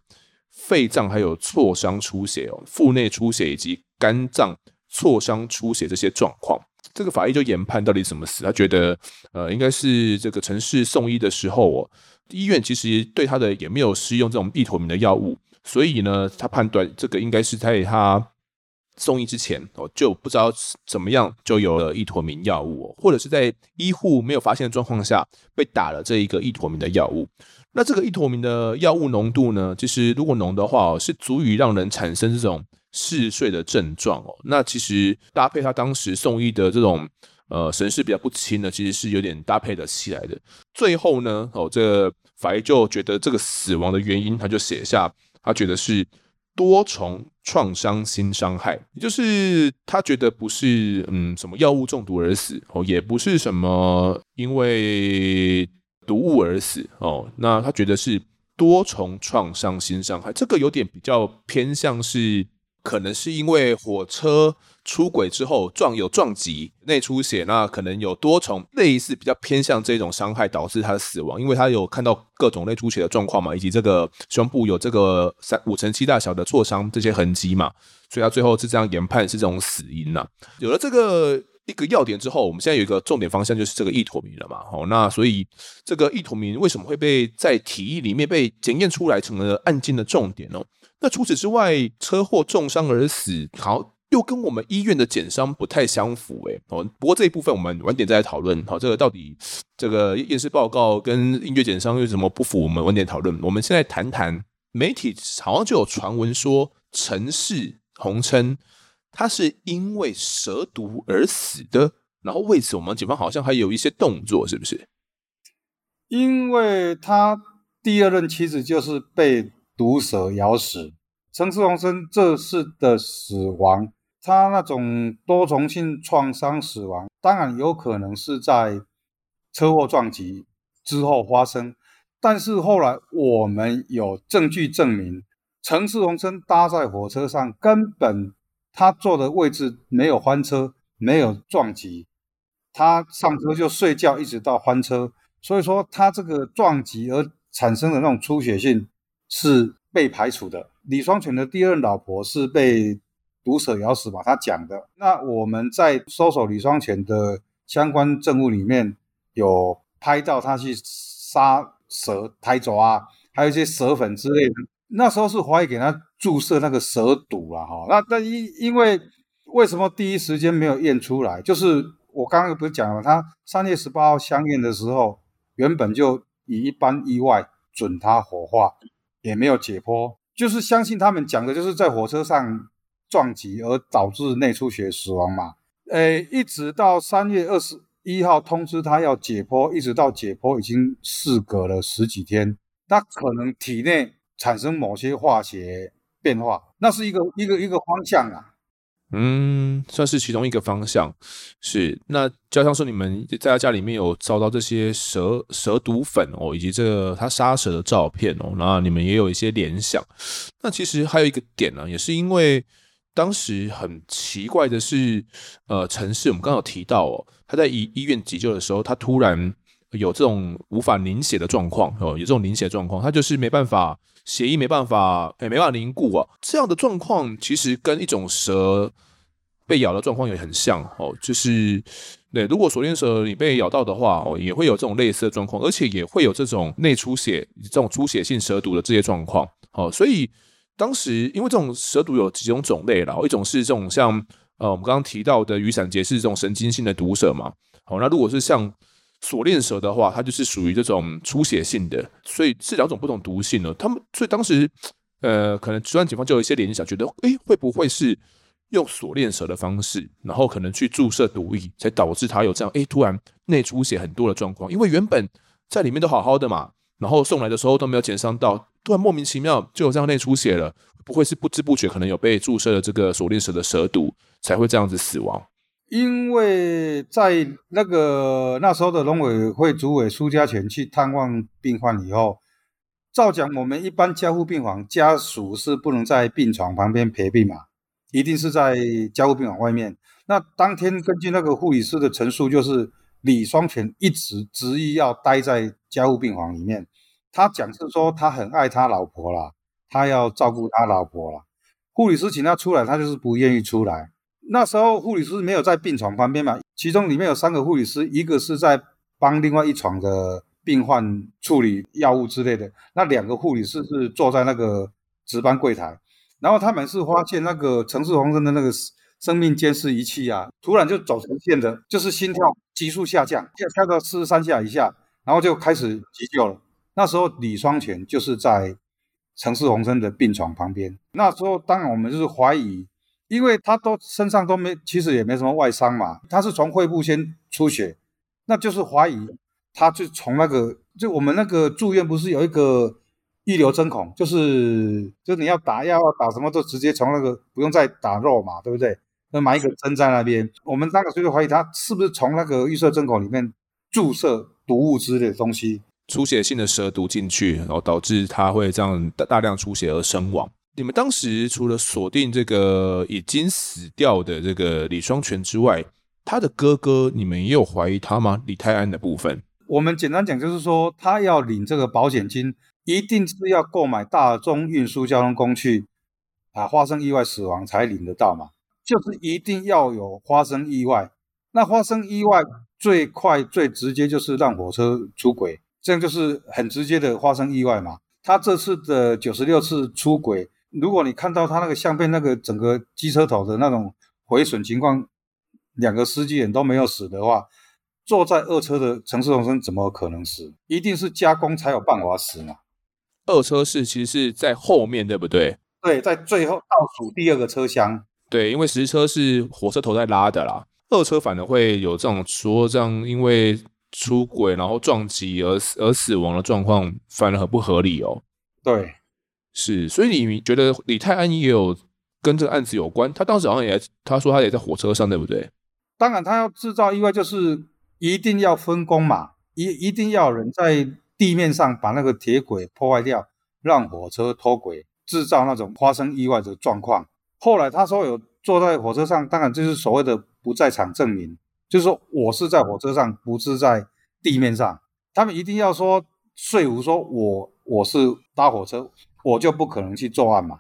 肺脏还有挫伤出血哦，腹内出血以及肝脏挫伤出血这些状况。这个法医就研判到底怎么死，他觉得呃应该是这个陈氏送医的时候哦，医院其实对他的也没有施用这种意妥明的药物，所以呢，他判断这个应该是在他送医之前哦，就不知道怎么样就有了意妥明药物，或者是在医护没有发现的状况下被打了这一个意妥明的药物。那这个意妥明的药物浓度呢，其实如果浓的话哦，是足以让人产生这种嗜睡的症状哦。那其实搭配他当时送医的这种呃神志比较不清呢，其实是有点搭配的起来的。最后呢，哦，这个法医就觉得这个死亡的原因，他就写下他觉得是多重创伤性伤害，也就是他觉得不是嗯什么药物中毒而死哦，也不是什么因为。毒物而死哦，那他觉得是多重创伤性伤害，这个有点比较偏向是可能是因为火车出轨之后撞有撞击内出血，那可能有多重类似比较偏向这种伤害导致他的死亡，因为他有看到各种内出血的状况嘛，以及这个胸部有这个三五乘七大小的挫伤这些痕迹嘛，所以他最后是这样研判是这种死因呐、有了这个。一个要点之后，我们现在有一个重点方向，就是这个意妥明了嘛。好，那所以这个意妥明为什么会被在体液里面被检验出来成了案件的重点呢？那除此之外，车祸重伤而死，好，又跟我们医院的检伤不太相符诶。哦，不过这一部分我们晚点再来讨论。好，这个到底这个验尸报告跟医院检伤有什么不符？我们晚点讨论。我们现在谈谈媒体好像就有传闻说陈氏红琛。他是因为蛇毒而死的，然后为此我们警方好像还有一些动作，是不是？因为他第二任妻子就是被毒蛇咬死，陈世荣生这次的死亡，他那种多重性创伤死亡，当然有可能是在车祸撞击之后发生，但是后来我们有证据证明，陈世荣生搭在火车上根本。他坐的位置没有翻车，没有撞击，他上车就睡觉，一直到翻车。所以说，他这个撞击而产生的那种出血性是被排除的。李双全的第二任老婆是被毒蛇咬死嘛？他讲的。那我们在搜索李双全的相关证物里面，有拍到他去杀蛇、胎爪啊，还有一些蛇粉之类的。那时候是怀疑给他注射那个蛇毒了哈，那但因因为为什么第一时间没有验出来？就是我刚刚不是讲了，他三月十八号相验的时候，原本就以一般意外准他火化，也没有解剖，就是相信他们讲的，就是在火车上撞击而导致内出血死亡嘛。诶，一直到三月二十一号通知他要解剖，一直到解剖已经事隔了十几天，他可能体内。产生某些化学变化，那是一个一个一个方向啊。嗯，算是其中一个方向。是，那就像说你们在他家里面有找到这些蛇蛇毒粉哦，以及这个他杀蛇的照片哦，那你们也有一些联想。那其实还有一个点呢、也是因为当时很奇怪的是，呃，陈氏我们刚刚有提到哦，他在医医院急救的时候，他突然有这种无法凝血的状况哦，有这种凝血状况，他就是没办法。血液没办法，哎，没办法凝固啊。这样的状况其实跟一种蛇被咬的状况也很像哦。就是，对，如果锁链蛇你被咬到的话哦，也会有这种类似的状况，而且也会有这种内出血、这种出血性蛇毒的这些状况。哦，所以当时因为这种蛇毒有几种种类啦，一种是这种像呃我们刚刚提到的雨伞节是这种神经性的毒蛇嘛。好，那如果是像锁链蛇的话，它就是属于这种出血性的，所以是两种不同毒性的。他们所以当时，呃，可能治安警方就有一些联想，觉得，诶，会不会是用锁链蛇的方式，然后可能去注射毒液，才导致他有这样，诶，突然内出血很多的状况？因为原本在里面都好好的嘛，然后送来的时候都没有检伤到，突然莫名其妙就有这样内出血了，不会是不知不觉可能有被注射了这个锁链蛇的蛇毒，才会这样子死亡？因为在那个那时候的农委会主委苏家全去探望病患以后，照讲我们一般加护病房家属是不能在病床旁边陪病嘛，一定是在加护病房外面。那当天根据那个护理师的陈述，就是李双全一直执意要待在加护病房里面。他讲是说他很爱他老婆啦，他要照顾他老婆啦。护理师请他出来，他就是不愿意出来。那时候护理师没有在病床旁边嘛，其中里面有三个护理师，一个是在帮另外一床的病患处理药物之类的，那两个护理师是坐在那个值班柜台。然后他们是发现那个陈氏红琛的那个生命监视仪器啊，突然就走成线的，就是心跳急速下降，跳跳到四十三下以下，然后就开始急救了。那时候李双全就是在陈氏红琛的病床旁边。那时候当然我们就是怀疑，因为他都身上都没，其实也没什么外伤嘛，他是从肺部先出血，那就是怀疑他就从那个就我们那个住院不是有一个预留针孔，就是就你要打药打什么都直接从那个不用再打肉嘛，对不对？那埋一个针在那边，我们那个时候就怀疑他是不是从那个预设针孔里面注射毒物之类的东西。出血性的蛇毒进去，然后导致他会这样大大量出血而身亡。你们当时除了锁定这个已经死掉的这个李双全之外，他的哥哥，你们也有怀疑他吗？李泰安的部分，我们简单讲就是说，他要领这个保险金，一定是要购买大众运输交通工具啊，发生意外死亡才领得到嘛，就是一定要有发生意外。那发生意外最快最直接就是让火车出轨。这样就是很直接的发生意外嘛。他这次的九十六次出轨，如果你看到他那个相片，那个整个机车头的那种毁损情况，两个司机人都没有死的话，坐在二车的城市红生怎么可能死？一定是加工才有办法死嘛。二车是其实是在后面，对不对？对，在最后倒数第二个车厢。对，因为实车是火车头在拉的啦，二车反而会有这种说这样，因为。出轨然后撞击而死而死亡的状况，反而很不合理哦。对，是，所以你觉得李泰安也有跟这个案子有关？他当时好像也他说他也在火车上，对不对？当然，他要制造意外，就是一定要分工嘛，一一定要有人在地面上把那个铁轨破坏掉，让火车脱轨，制造那种发生意外的状况。后来他说有坐在火车上，当然就是所谓的不在场证明。就是说，我是在火车上，不是在地面上。他们一定要说说服说我我是搭火车，我就不可能去作案嘛。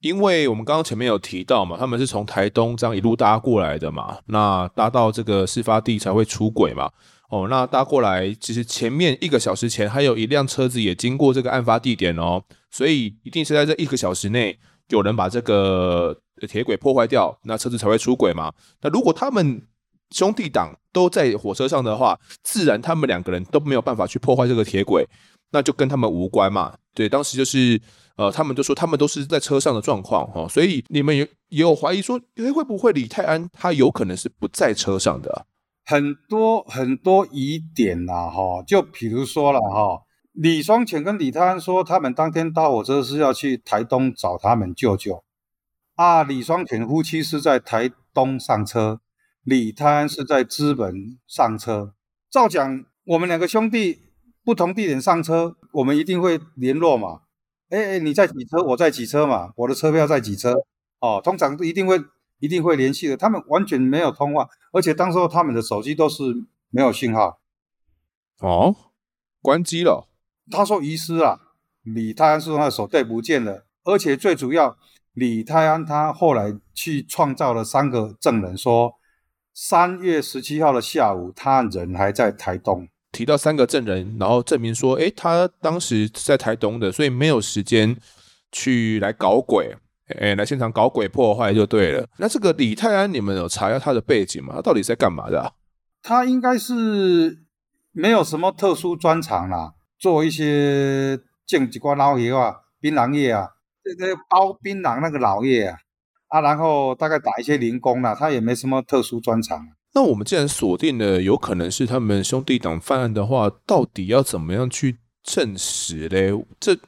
因为我们刚刚前面有提到嘛，他们是从台东这样一路搭过来的嘛，那搭到这个事发地才会出轨嘛。哦，那搭过来其实前面一个小时前还有一辆车子也经过这个案发地点哦，所以一定是在这一个小时内有人把这个铁轨破坏掉，那车子才会出轨嘛。那如果他们兄弟档都在火车上的话，自然他们两个人都没有办法去破坏这个铁轨，那就跟他们无关嘛。对，当时就是呃，他们就说他们都是在车上的状况哈，所以你们也也有怀疑说，诶，会不会李泰安他有可能是不在车上的？很多很多疑点呐，哈，就比如说了哈，李双全跟李泰安说，他们当天搭火车是要去台东找他们舅舅啊，李双全夫妻是在台东上车。李泰安是在知本上车，照讲我们两个兄弟不同地点上车，我们一定会联络嘛。哎哎，你在几车，我在几车嘛，我的车票在几车，哦，通常一定会一定会联系的。他们完全没有通话，而且当时候他们的手机都是没有信号。哦，关机了。他说遗失了，李泰安说他的手对不见了，而且最主要，李泰安他后来去创造了三个证人说。三月十七号的下午，他人还在台东。提到三个证人，然后证明说，诶，他当时在台东的，所以没有时间去来搞鬼，诶，来现场搞鬼破坏就对了。那这个李泰安，你们有查一下他的背景吗？他到底在干嘛的？他应该是没有什么特殊专长啦，做一些种几挂老叶啊，槟榔叶啊，这个包槟榔那个老叶啊。啊，然后大概打一些零工啦，他也没什么特殊专长。那我们既然锁定了有可能是他们兄弟党犯案的话，到底要怎么样去证实嘞？这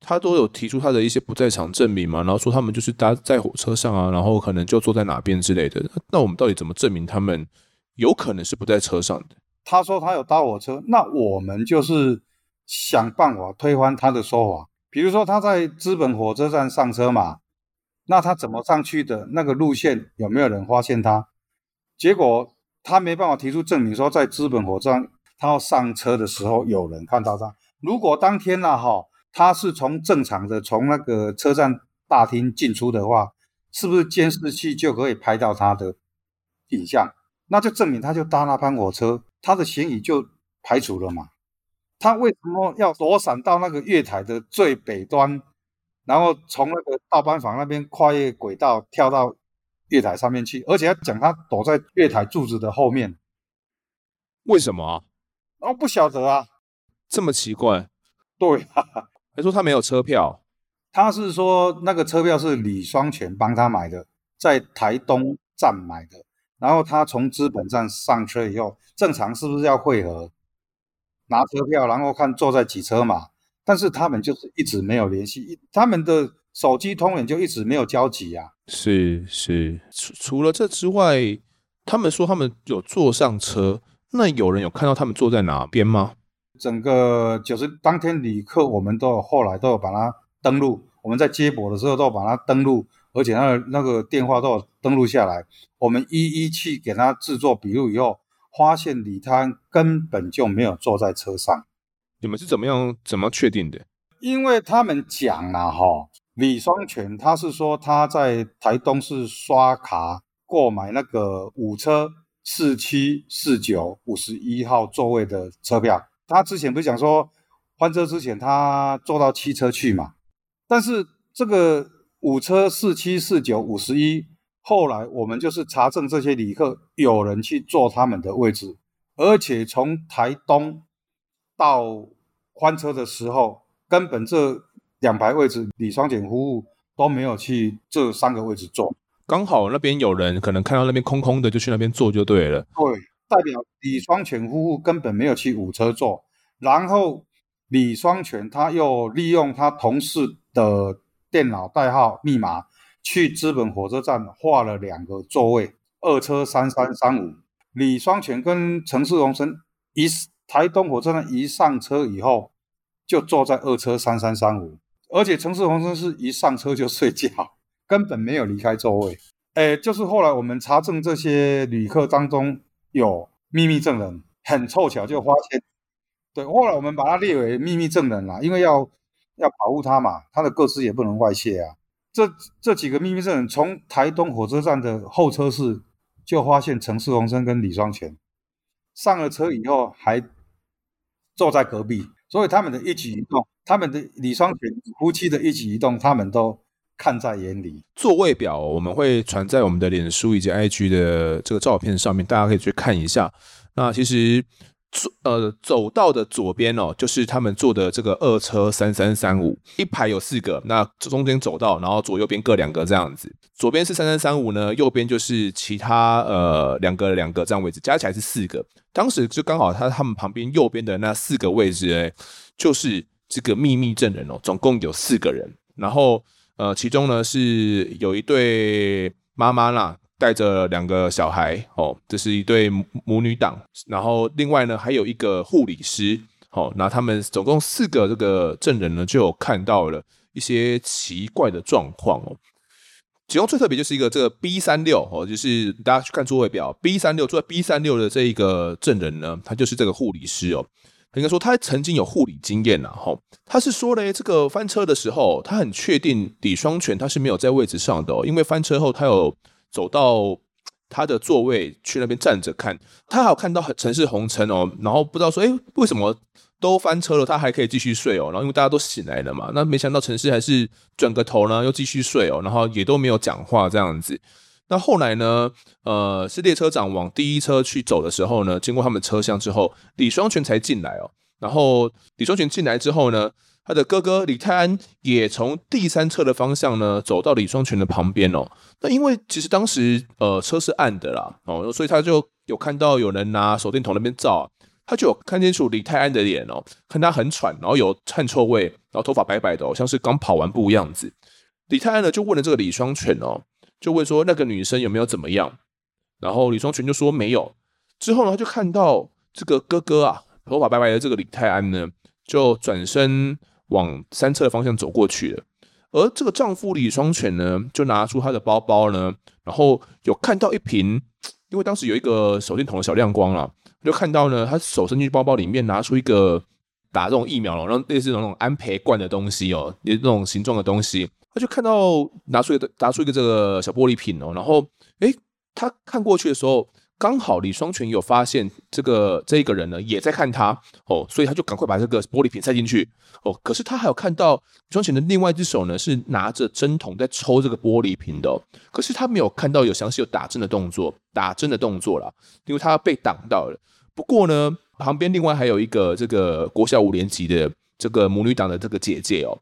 他都有提出他的一些不在场证明嘛，然后说他们就是搭在火车上啊，然后可能就坐在哪边之类的。那我们到底怎么证明他们有可能是不在车上的？他说他有搭火车，那我们就是想办法推翻他的说法。比如说他在资本火车站上车嘛。那他怎么上去的？那个路线有没有人发现他？结果他没办法提出证明说在资本火车站他要上车的时候有人看到他。如果当天呢、啊，哈他是从正常的从那个车站大厅进出的话，是不是监视器就可以拍到他的影像？那就证明他就搭那班火车，他的嫌疑就排除了嘛。他为什么要躲闪到那个月台的最北端，然后从那个倒班房那边跨越轨道跳到月台上面去？而且要讲他躲在月台柱子的后面，为什么啊？哦，不晓得啊，这么奇怪。对啊，还说他没有车票，他是说那个车票是李双全帮他买的，在台东站买的。然后他从资本站上车以后，正常是不是要汇合拿车票，然后看坐在几车嘛？但是他们就是一直没有联系，他们的手机通联就一直没有交集啊。是是，除除了这之外，他们说他们有坐上车，那有人有看到他们坐在哪边吗？整个就是当天旅客，我们都有后来都有把它登录，我们在接驳的时候都有把它登录。而且那个那个电话都有登录下来，我们一一去给他制作笔录以后，发现李泰安根本就没有坐在车上。你们是怎么样怎么确定的？因为他们讲了哈，李双全他是说他在台东市刷卡购买那个五车四七四九五十一号座位的车票。他之前不是讲说翻车之前他坐到七车去嘛？但是这个。五车四七四九五十一，后来我们就是查证这些旅客有人去坐他们的位置，而且从台东到翻车的时候，根本这两排位置李双全夫妇都没有去这三个位置坐，刚好那边有人可能看到那边空空的，就去那边坐就对了。对，代表李双全夫妇根本没有去五车坐，然后李双全他又利用他同事的。电脑代号密码去资本火车站画了两个座位，二车三三三五。李双全跟陈世荣生一台东火车站一上车以后，就坐在二车三三三五，而且陈世宏生是一上车就睡觉，根本没有离开座位。哎，就是后来我们查证这些旅客当中有秘密证人，很凑巧就发现，对，后来我们把他列为秘密证人了，因为要。要保护他嘛，他的个资也不能外泄啊。这这几个秘密证人从台东火车站的候车室就发现陈世宏生跟李双全上了车以后还坐在隔壁，所以他们的一举一动，他们的李双全夫妻的一举一动，他们都看在眼里。座位表我们会传在我们的脸书以及 IG 的这个照片上面，大家可以去看一下。那其实。走呃，走道的左边哦，就是他们坐的这个二车三三三五，一排有四个，那中间走道，然后左右边各两个这样子。左边是三三三五呢，右边就是其他呃两个两个这样位置，加起来是四个。当时就刚好他他们旁边右边的那四个位置，哎，就是这个秘密证人哦，总共有四个人。然后呃，其中呢是有一对妈妈啦。带着两个小孩，哦，这是一对母女档。然后另外呢，还有一个护理师，哦，那他们总共四个这个证人呢，就有看到了一些奇怪的状况哦。其中最特别就是一个这个 B 三六哦，就是大家去看座位表，B 三六坐在 B 三六的这一个证人呢，他就是这个护理师哦。应该说他曾经有护理经验呐，吼，他是说嘞，这个翻车的时候，他很确定李双全他是没有在位置上的，因为翻车后他有。走到他的座位去那边站着看，他还有看到陈氏红尘哦，然后不知道说，哎，为什么都翻车了，他还可以继续睡哦？然后因为大家都醒来了嘛，那没想到陈氏还是转个头呢，又继续睡哦，然后也都没有讲话这样子。那后来呢，呃，是列车长往第一车去走的时候呢，经过他们车厢之后，李双全才进来哦。然后李双全进来之后呢，他的哥哥李泰安也从第三车的方向呢走到李双全的旁边哦。那因为其实当时呃车是暗的啦哦，所以他就有看到有人拿手电筒那边照，他就有看清楚李泰安的脸哦，看他很喘，然后有汗臭味，然后头发白白的哦，像是刚跑完步样子。李泰安呢就问了这个李双全哦，就问说那个女生有没有怎么样？然后李双全就说没有。之后呢他就看到这个哥哥啊，头发白白的这个李泰安呢，就转身。往三侧的方向走过去了，而这个丈夫李双全呢，就拿出他的包包呢，然后有看到一瓶，因为当时有一个手电筒的小亮光啊，就看到呢，他手伸进包包里面拿出一个打这种疫苗了，然后类似那种安培罐的东西哦，那种形状的东西，他就看到拿出一个拿出一个这个小玻璃瓶哦，然后诶，他看过去的时候。刚好李双全有发现这个这一个人呢，也在看他哦，所以他就赶快把这个玻璃瓶塞进去哦。可是他还有看到李双全的另外一只手呢，是拿着针筒在抽这个玻璃瓶的。可是他没有看到有详细有打针的动作，打针的动作啦，因为他被挡到了。不过呢，旁边另外还有一个这个国小五年级的这个母女党的这个姐姐哦，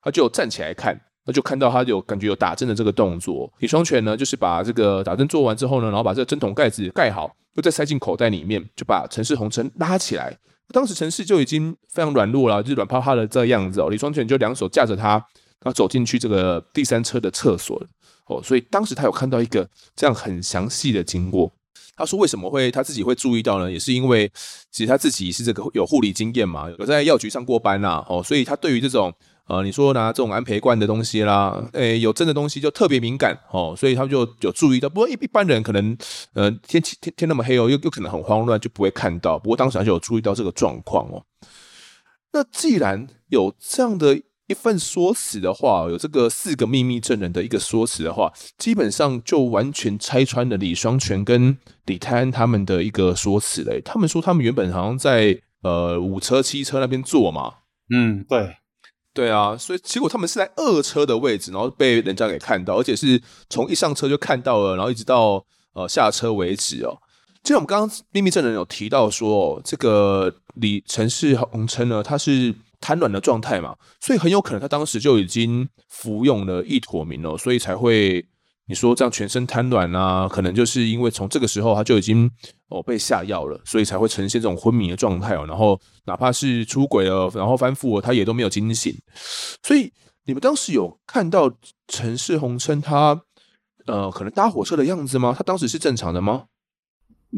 她就站起来看。那就看到他有感觉有打针的这个动作，李双全呢，就是把这个打针做完之后呢，然后把这个针筒盖子盖好，又再塞进口袋里面，就把陈氏红琛拉起来。当时陈氏就已经非常软弱了，就是软趴趴的这样子哦。李双全就两手架着他，然后走进去这个第三车的厕所哦。所以当时他有看到一个这样很详细的经过。他说为什么会他自己会注意到呢？也是因为其实他自己是这个有护理经验嘛，有在药局上过班呐哦，所以他对于这种。呃，你说拿这种安培罐的东西啦，诶，有针的东西就特别敏感哦，所以他们就有注意到。不过一一般人可能，呃，天气天天那么黑哦，又又可能很慌乱，就不会看到。不过当时还是有注意到这个状况哦。那既然有这样的一份说辞的话，有这个四个秘密证人的一个说辞的话，基本上就完全拆穿了李双全跟李泰安他们的一个说辞嘞。他们说他们原本好像在呃五车七车那边坐嘛，嗯，对。对啊，所以结果他们是在二车的位置，然后被人家给看到，而且是从一上车就看到了，然后一直到呃下车为止哦。就像我们刚刚秘密证人有提到说，这个李陈氏红琛呢，他是瘫软的状态嘛，所以很有可能他当时就已经服用了一坨明了，所以才会。你说这样全身瘫软啊，可能就是因为从这个时候他就已经哦被下药了，所以才会呈现这种昏迷的状态哦。然后哪怕是出轨了，然后翻覆了，他也都没有惊醒。所以你们当时有看到陈世红称他呃可能搭火车的样子吗？他当时是正常的吗？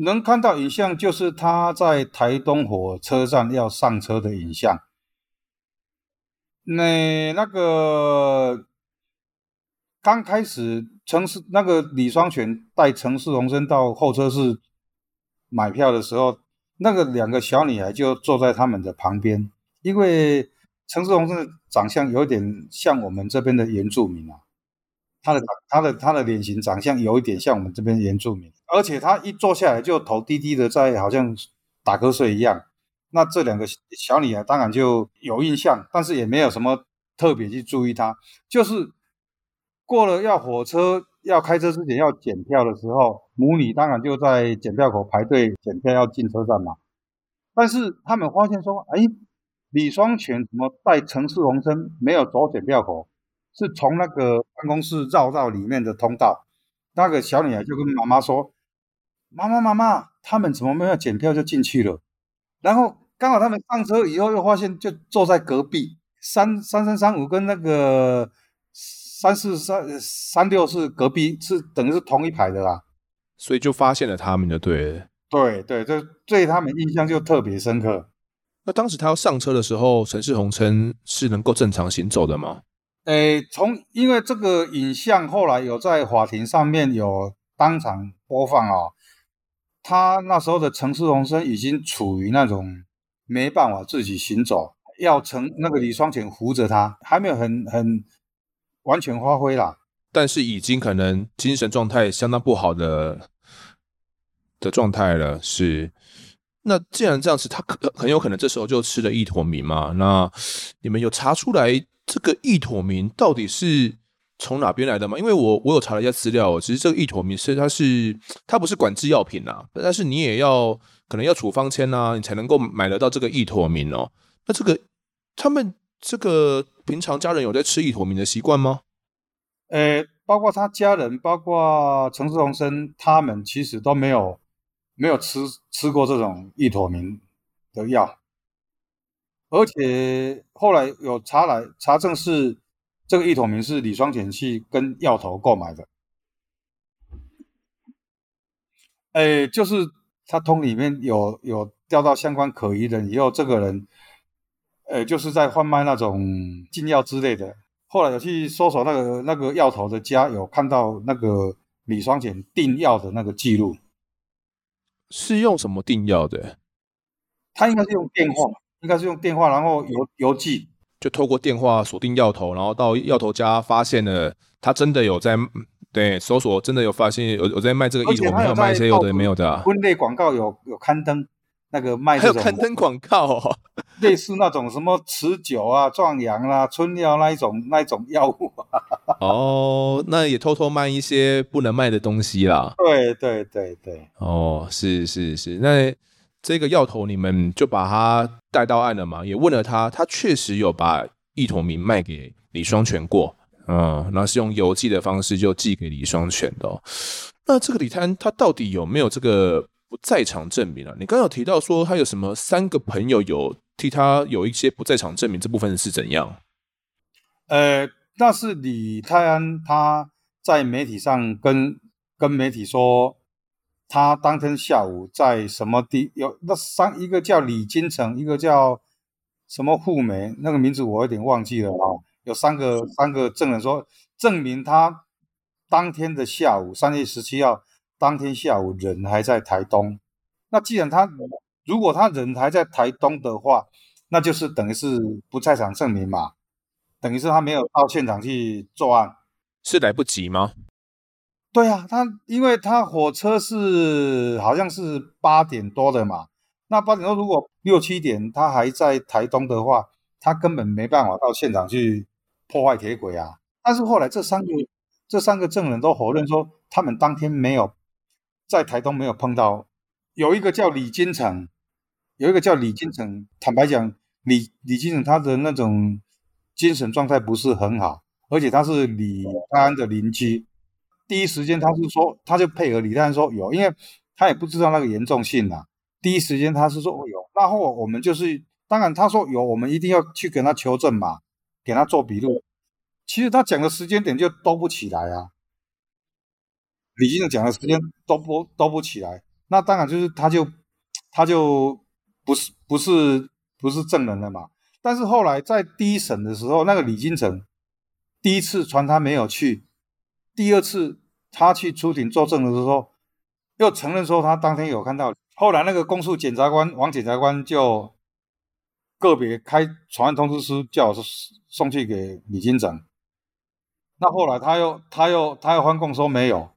能看到影像就是他在台东火车站要上车的影像。那那个。刚开始，陈氏那个李双全带陈氏红琛到候车室买票的时候，那个两个小女孩就坐在他们的旁边。因为陈氏红琛的长相有点像我们这边的原住民啊，他的他的他的脸型长相有一点像我们这边原住民，而且他一坐下来就头低低的在，好像打瞌睡一样。那这两个小女孩当然就有印象，但是也没有什么特别去注意他，就是。过了要火车要开车之前要检票的时候，母女当然就在检票口排队检票要进车站嘛。但是他们发现说，哎，李双全怎么带陈氏红琛没有走检票口，是从那个办公室绕到里面的通道。那个小女孩就跟妈妈说：“妈妈妈妈，他们怎么没有检票就进去了？”然后刚好他们上车以后又发现就坐在隔壁，三三三三五跟那个。三四三三六是隔壁，是等于是同一排的啦，所以就发现了他们就对了。对对，这对他们印象就特别深刻。那当时他要上车的时候，陈世宏称是能够正常行走的吗？诶，从因为这个影像后来有在法庭上面有当场播放哦，他那时候的陈氏红琛已经处于那种没办法自己行走，要陈那个李双全扶着他，还没有很很。完全发挥了，但是已经可能精神状态相当不好的的状态了。是，那既然这样子，他可很有可能这时候就吃了意妥明嘛？那你们有查出来这个意妥明到底是从哪边来的吗？因为我我有查了一下资料，其实这个意妥明是它是它不是管制药品啊，但是你也要可能要处方签啊，你才能够买得到这个意妥明哦。那这个他们。这个平常家人有在吃意妥明的习惯吗？呃，包括他家人，包括陈氏红生，他们其实都没有没有吃吃过这种意妥明的药，而且后来有查来查证是这个意妥明是李双全去跟药头购买的，哎，就是他通里面有有调到相关可疑人以后，这个人。呃，就是在贩卖那种禁药之类的。后来有去搜索那个那个药头的家，有看到那个李双全订药的那个记录。是用什么订药的？他应该是用电话，应该是用电话，然后邮邮寄，就透过电话锁定药头，然后到药头家发现了他真的有在对搜索，真的有发现有有在卖这个异头，没有卖一些有的没有的、啊。婚类广告有有刊登那个卖，还有刊登广告、哦，(laughs) 类似那种什么持久啊、壮阳啦、春药那一种那一种药物。(laughs) 哦，那也偷偷卖一些不能卖的东西啦。对对对对。哦，是是是，那。这个药头你们就把他带到案了嘛？也问了他，他确实有把意妥明卖给李双全过，嗯，那是用邮寄的方式就寄给李双全的、哦。那这个李泰安他到底有没有这个不在场证明啊？你刚刚有提到说他有什么三个朋友有替他有一些不在场证明，这部分是怎样？呃，那是李泰安他在媒体上跟跟媒体说。他当天下午在什么地有那三一个叫李金城，一个叫什么富梅，那个名字我有点忘记了啊。有三个三个证人说证明他当天的下午三月十七号当天下午人还在台东。那既然他如果他人还在台东的话，那就是等于是不在场证明嘛，等于是他没有到现场去作案，是来不及吗？对啊，他因为他火车是好像是八点多的嘛，那八点多如果六七点他还在台东的话，他根本没办法到现场去破坏铁轨啊。但是后来这三个这三个证人都否认说，他们当天没有在台东没有碰到。有一个叫李金城，有一个叫李金城，坦白讲，李李金城他的那种精神状态不是很好，而且他是李泰安的邻居。第一时间他是说，他就配合李丹说有，因为他也不知道那个严重性呐。第一时间他是说有，然后我们就是，当然他说有，我们一定要去跟他求证嘛，给他做笔录。其实他讲的时间点就都不起来啊，李金城讲的时间都不都不起来，那当然就是他就他就不是不是不是证人了嘛。但是后来在第一审的时候，那个李金城第一次传他没有去。第二次他去出庭作证的时候，又承认说他当天有看到。后来那个公诉检察官王检察官就个别开传唤通知书，叫我送去给李金城。那后来他又他又他又翻供说没有，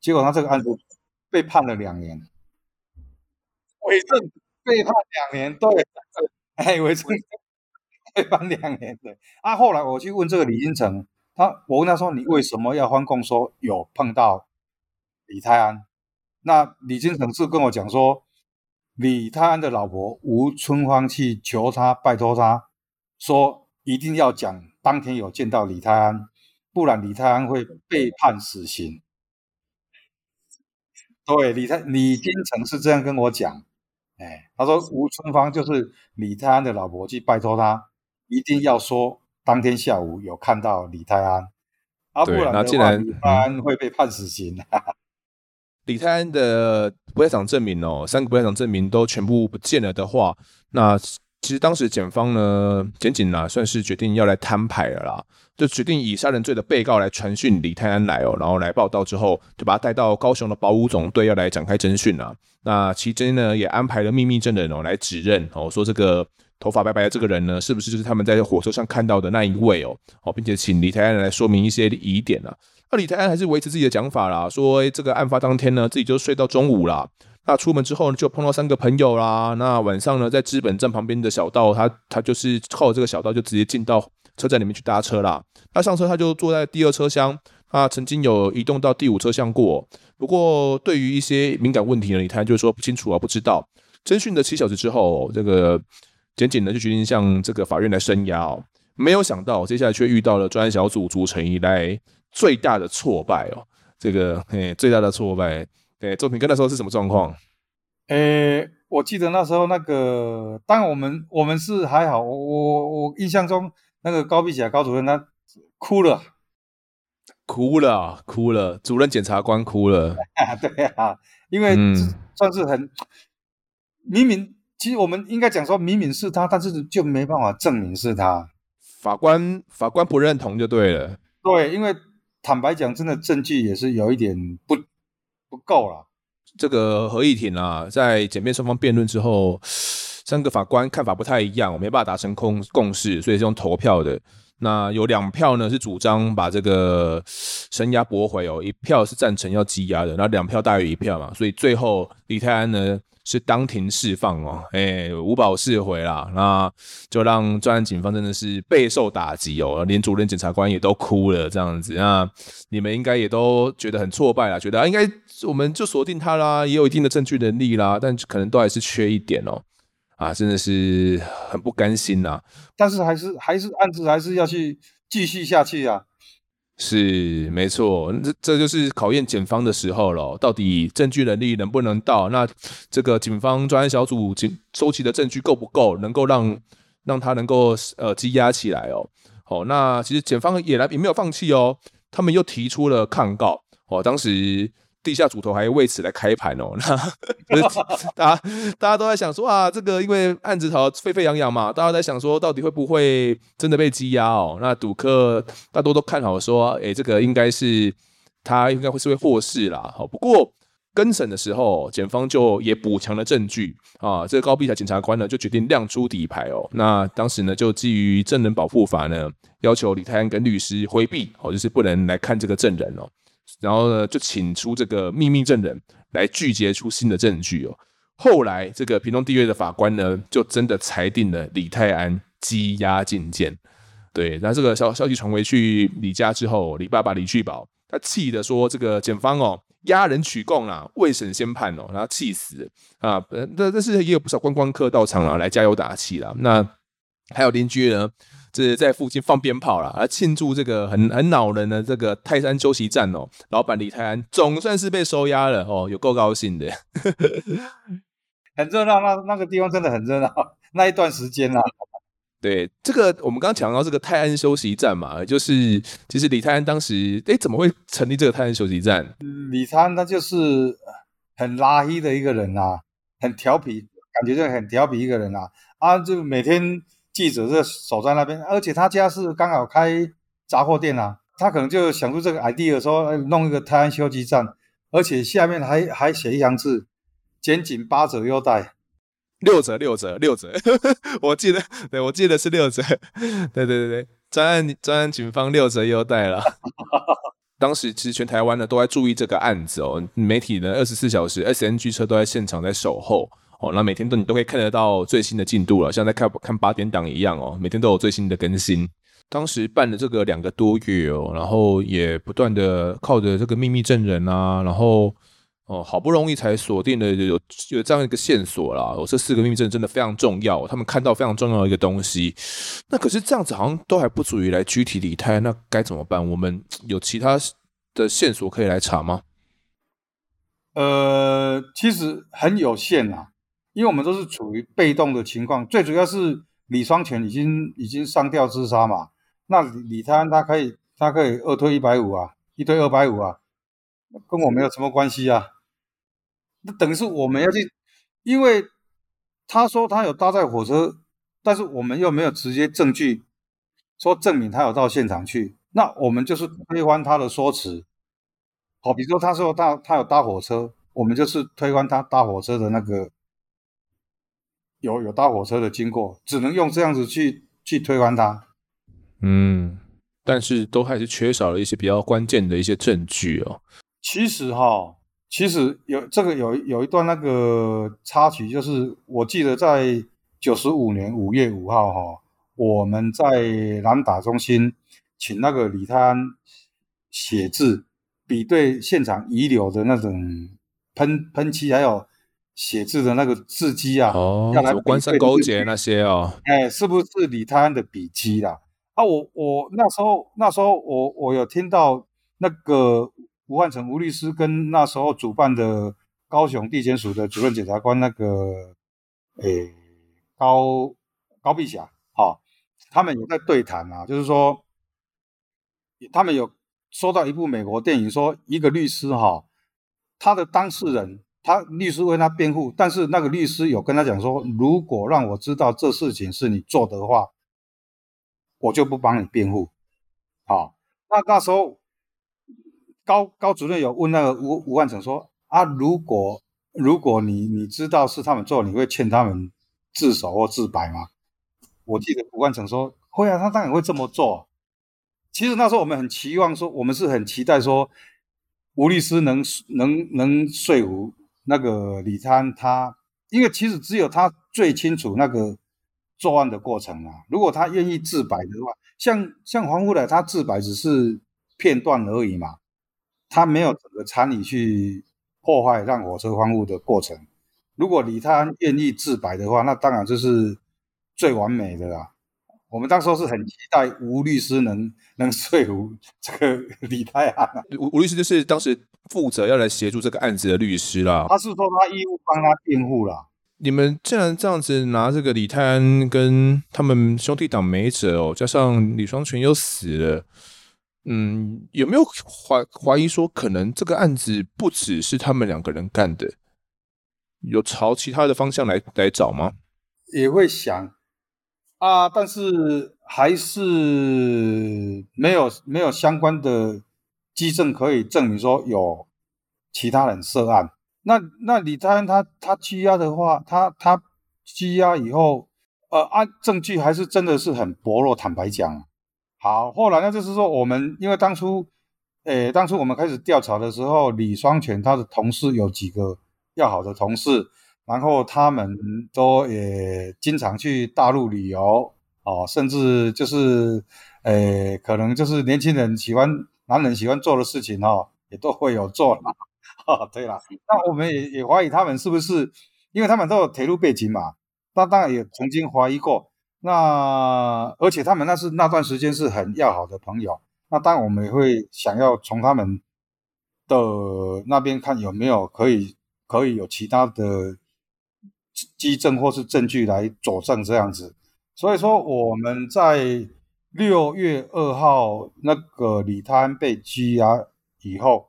结果他这个案子被判了两年，伪证被判两年，对，哎，伪证 (laughs) 被判两年，对。啊，后来我去问这个李金城。他，我问他说：“你为什么要翻供？说有碰到李泰安？”那李金城是跟我讲说，李泰安的老婆吴春芳去求他，拜托他说一定要讲当天有见到李泰安，不然李泰安会被判死刑。对，李泰李金城是这样跟我讲。哎，他说吴春芳就是李泰安的老婆，去拜托他一定要说。当天下午有看到李泰安，啊，不然的话，李泰安会被判死刑。(laughs) 李泰安的不在场证明哦，三个不在场证明都全部不见了的话，那其实当时检方呢，检警呢，算是决定要来摊牌了啦，就决定以杀人罪的被告来传讯李泰安来哦，然后来报到之后，就把他带到高雄的保五总队要来展开侦讯了。那期间呢，也安排了秘密证人哦来指认哦，说这个。头发白白的这个人呢，是不是就是他们在火车上看到的那一位哦？哦，并且请李泰安来说明一些疑点啊。那李泰安还是维持自己的讲法啦，说这个案发当天呢，自己就睡到中午啦。那出门之后呢，就碰到三个朋友啦。那晚上呢，在资本站旁边的小道，他他就是靠这个小道就直接进到车站里面去搭车啦。那上车他就坐在第二车厢，他曾经有移动到第五车厢过。不过对于一些敏感问题呢，李泰安就说不清楚啊，不知道。侦讯的七小时之后，这个。检警呢就决定向这个法院来声押哦，没有想到接下来却遇到了专案小组组成以来最大的挫败哦，这个嘿最大的挫败，对，作品哥那时候是什么状况？诶，我记得那时候那个，当然我们我们是还好，我我我印象中那个高碧霞高主任他哭了，哭了，哭了，主任检察官哭了，(laughs) 对啊，因为算是很、嗯、明明。其实我们应该讲说，明明是他，但是就没办法证明是他。法官法官不认同就对了。对，因为坦白讲，真的证据也是有一点不不够了。这个合议庭啊，在检辩双方辩论之后，三个法官看法不太一样，我没办法达成共共识，所以是用投票的。那有两票呢是主张把这个声押驳回哦，一票是赞成要羁押的，那两票大于一票嘛，所以最后李泰安呢是当庭释放哦，哎，无保释回啦，那就让专案警方真的是备受打击哦，连主任检察官也都哭了这样子，那你们应该也都觉得很挫败啦，觉得啊应该我们就锁定他啦，也有一定的证据能力啦，但可能都还是缺一点哦。啊，真的是很不甘心呐、但是还是还是案子还是要去继续下去啊。是没错，这这就是考验检方的时候了。到底证据能力能不能到？那这个警方专案小组警收集的证据够不够，能够让让他能够呃羁押起来哦？好，那其实检方也来也没有放弃哦，他们又提出了抗告哦，当时。地下主头还为此来开盘哦，(laughs) 那 (laughs) 大家大家都在想说啊，这个因为案子吵得沸沸扬扬嘛，大家在想说到底会不会真的被羁押哦？那赌客大多都看好说，哎，这个应该是他应该会是会获释啦。好，不过更审的时候，检方就也补强了证据啊，这个高碧霞检察官呢就决定亮出底牌哦。那当时呢就基于证人保护法呢，要求李泰安跟律师回避哦，就是不能来看这个证人哦。然后呢，就请出这个秘密证人来拒绝出新的证据哦。后来，这个屏东地院的法官呢，就真的裁定了李泰安羁押禁见。对，那这个消消息传回去李家之后，李爸爸李聚宝他气的说：“这个检方哦，押人取供啦，未审先判哦，然后气死啊！但但是也有不少观光客到场了，来加油打气了。那还有邻居呢？”这是在附近放鞭炮啦，来庆祝这个很很恼人的这个泰山休息站哦。老板李泰安总算是被收押了哦，有够高兴的，(laughs) 很热闹。那那个地方真的很热闹，那一段时间啊。对，这个我们刚刚讲到这个泰安休息站嘛，就是其实李泰安当时哎，怎么会成立这个泰安休息站？李泰安他就是很拉黑的一个人啊，很调皮，感觉就很调皮一个人啊，啊，就每天。记者就守在那边，而且他家是刚好开杂货店啊，他可能就想出这个 idea 说弄一个泰安休息站，而且下面还还写一行字：检警八折优待，六折六折六折，(laughs) 我记得，对，我记得是六折，(laughs) 对对对对，专案专案警方六折优待了。(laughs) 当时其实全台湾呢都在注意这个案子哦，媒体呢二十四小时 SNG 车都在现场在守候。哦，那每天都你都可以看得到最新的进度了，像在看看八点档一样哦，每天都有最新的更新。当时办了这个两个多月哦，然后也不断的靠着这个秘密证人啊，然后哦，好不容易才锁定了有有这样一个线索啦。哦，这四个秘密证真的非常重要，他们看到非常重要的一个东西。那可是这样子好像都还不足以来拘提李泰，那该怎么办？我们有其他的线索可以来查吗？呃，其实很有限啊。因为我们都是处于被动的情况，最主要是李双全已经已经上吊自杀嘛，那李李泰安他可以他可以二推一百五啊，一推二百五啊，跟我没有什么关系啊，那等于是我们要去，因为他说他有搭载火车，但是我们又没有直接证据说证明他有到现场去，那我们就是推翻他的说辞，好，比如说他说他他有搭火车，我们就是推翻他搭火车的那个。有有大火车的经过，只能用这样子去去推翻它。嗯，但是都还是缺少了一些比较关键的一些证据哦。其实哈，其实有这个有有一段那个插曲，就是我记得在九十五年五月五号哈，我们在南打中心请那个李泰安写字，比对现场遗留的那种喷喷漆，还有。写字的那个字迹啊，哦，要来官商勾结那些哦，哎，是不是李泰安的笔迹啦？啊，我我那时候那时候我我有听到那个吴汉成吴律师跟那时候主办的高雄地检署的主任检察官那个，诶，高高碧霞，哈、哦，他们有在对谈啊，就是说，他们有说到一部美国电影，说一个律师哈、哦，他的当事人。他律师为他辩护，但是那个律师有跟他讲说，如果让我知道这事情是你做的话，我就不帮你辩护。好，那那时候高高主任有问那个吴吴万成说啊，如果如果你你知道是他们做，你会劝他们自首或自白吗？我记得吴万成说会啊，他当然会这么做。其实那时候我们很期望说，我们是很期待说，吴律师能能能说服那个李泰安他，因为其实只有他最清楚那个作案的过程啊。如果他愿意自白的话，像像黄富来他自白只是片段而已嘛，他没有整个参与去破坏让火车荒芜的过程。如果李泰安愿意自白的话，那当然就是最完美的啦。我们当时候是很期待吴律师能能说服这个 (laughs) 李泰安。吴吴律师就是当时负责要来协助这个案子的律师啦。他是说他义务帮他辩护啦。你们既然这样子拿这个李泰安跟他们兄弟党没辙哦，加上李双全又死了，嗯，有没有怀怀疑说可能这个案子不只是他们两个人干的？有朝其他的方向来来找吗？也会想。啊，但是还是没有没有相关的基证可以证明说有其他人涉案。那那李泰安他他羁押的话，他他羁押以后，呃，按证据还是真的是很薄弱。坦白讲，好，后来呢就是说我们因为当初，诶，当初我们开始调查的时候，李双全他的同事有几个要好的同事。然后他们都也经常去大陆旅游哦，甚至就是，呃，可能就是年轻人喜欢、男人喜欢做的事情哦，也都会有做了。(laughs) 哦，对了，那我们也也怀疑他们是不是，因为他们都有铁路背景嘛，那当然也曾经怀疑过。那而且他们那是那段时间是很要好的朋友，那当然我们也会想要从他们的那边看有没有可以可以有其他的。基证或是证据来佐证这样子，所以说我们在六月二号那个李泰安被羁押以后，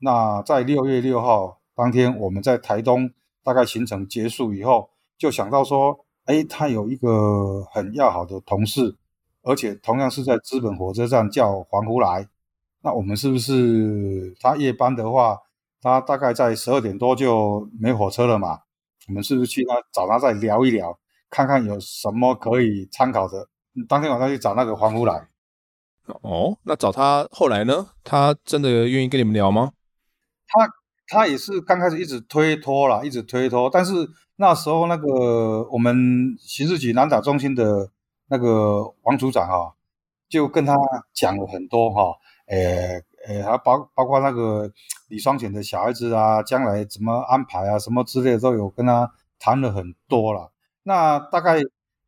那在六月六号当天，我们在台东大概行程结束以后，就想到说，哎，他有一个很要好的同事，而且同样是在资本火车站叫黄福来，那我们是不是他夜班的话，他大概在十二点多就没火车了嘛？我们是不是去他找他再聊一聊，看看有什么可以参考的？当天晚上去找那个黄福来。哦，那找他后来呢？他真的愿意跟你们聊吗？他他也是刚开始一直推脱啦，一直推脱。但是那时候那个我们刑事局南岛中心的那个王组长哈，就跟他讲了很多哈，诶。诶，还包包括那个李双全的小孩子啊，将来怎么安排啊，什么之类的都有跟他谈了很多了。那大概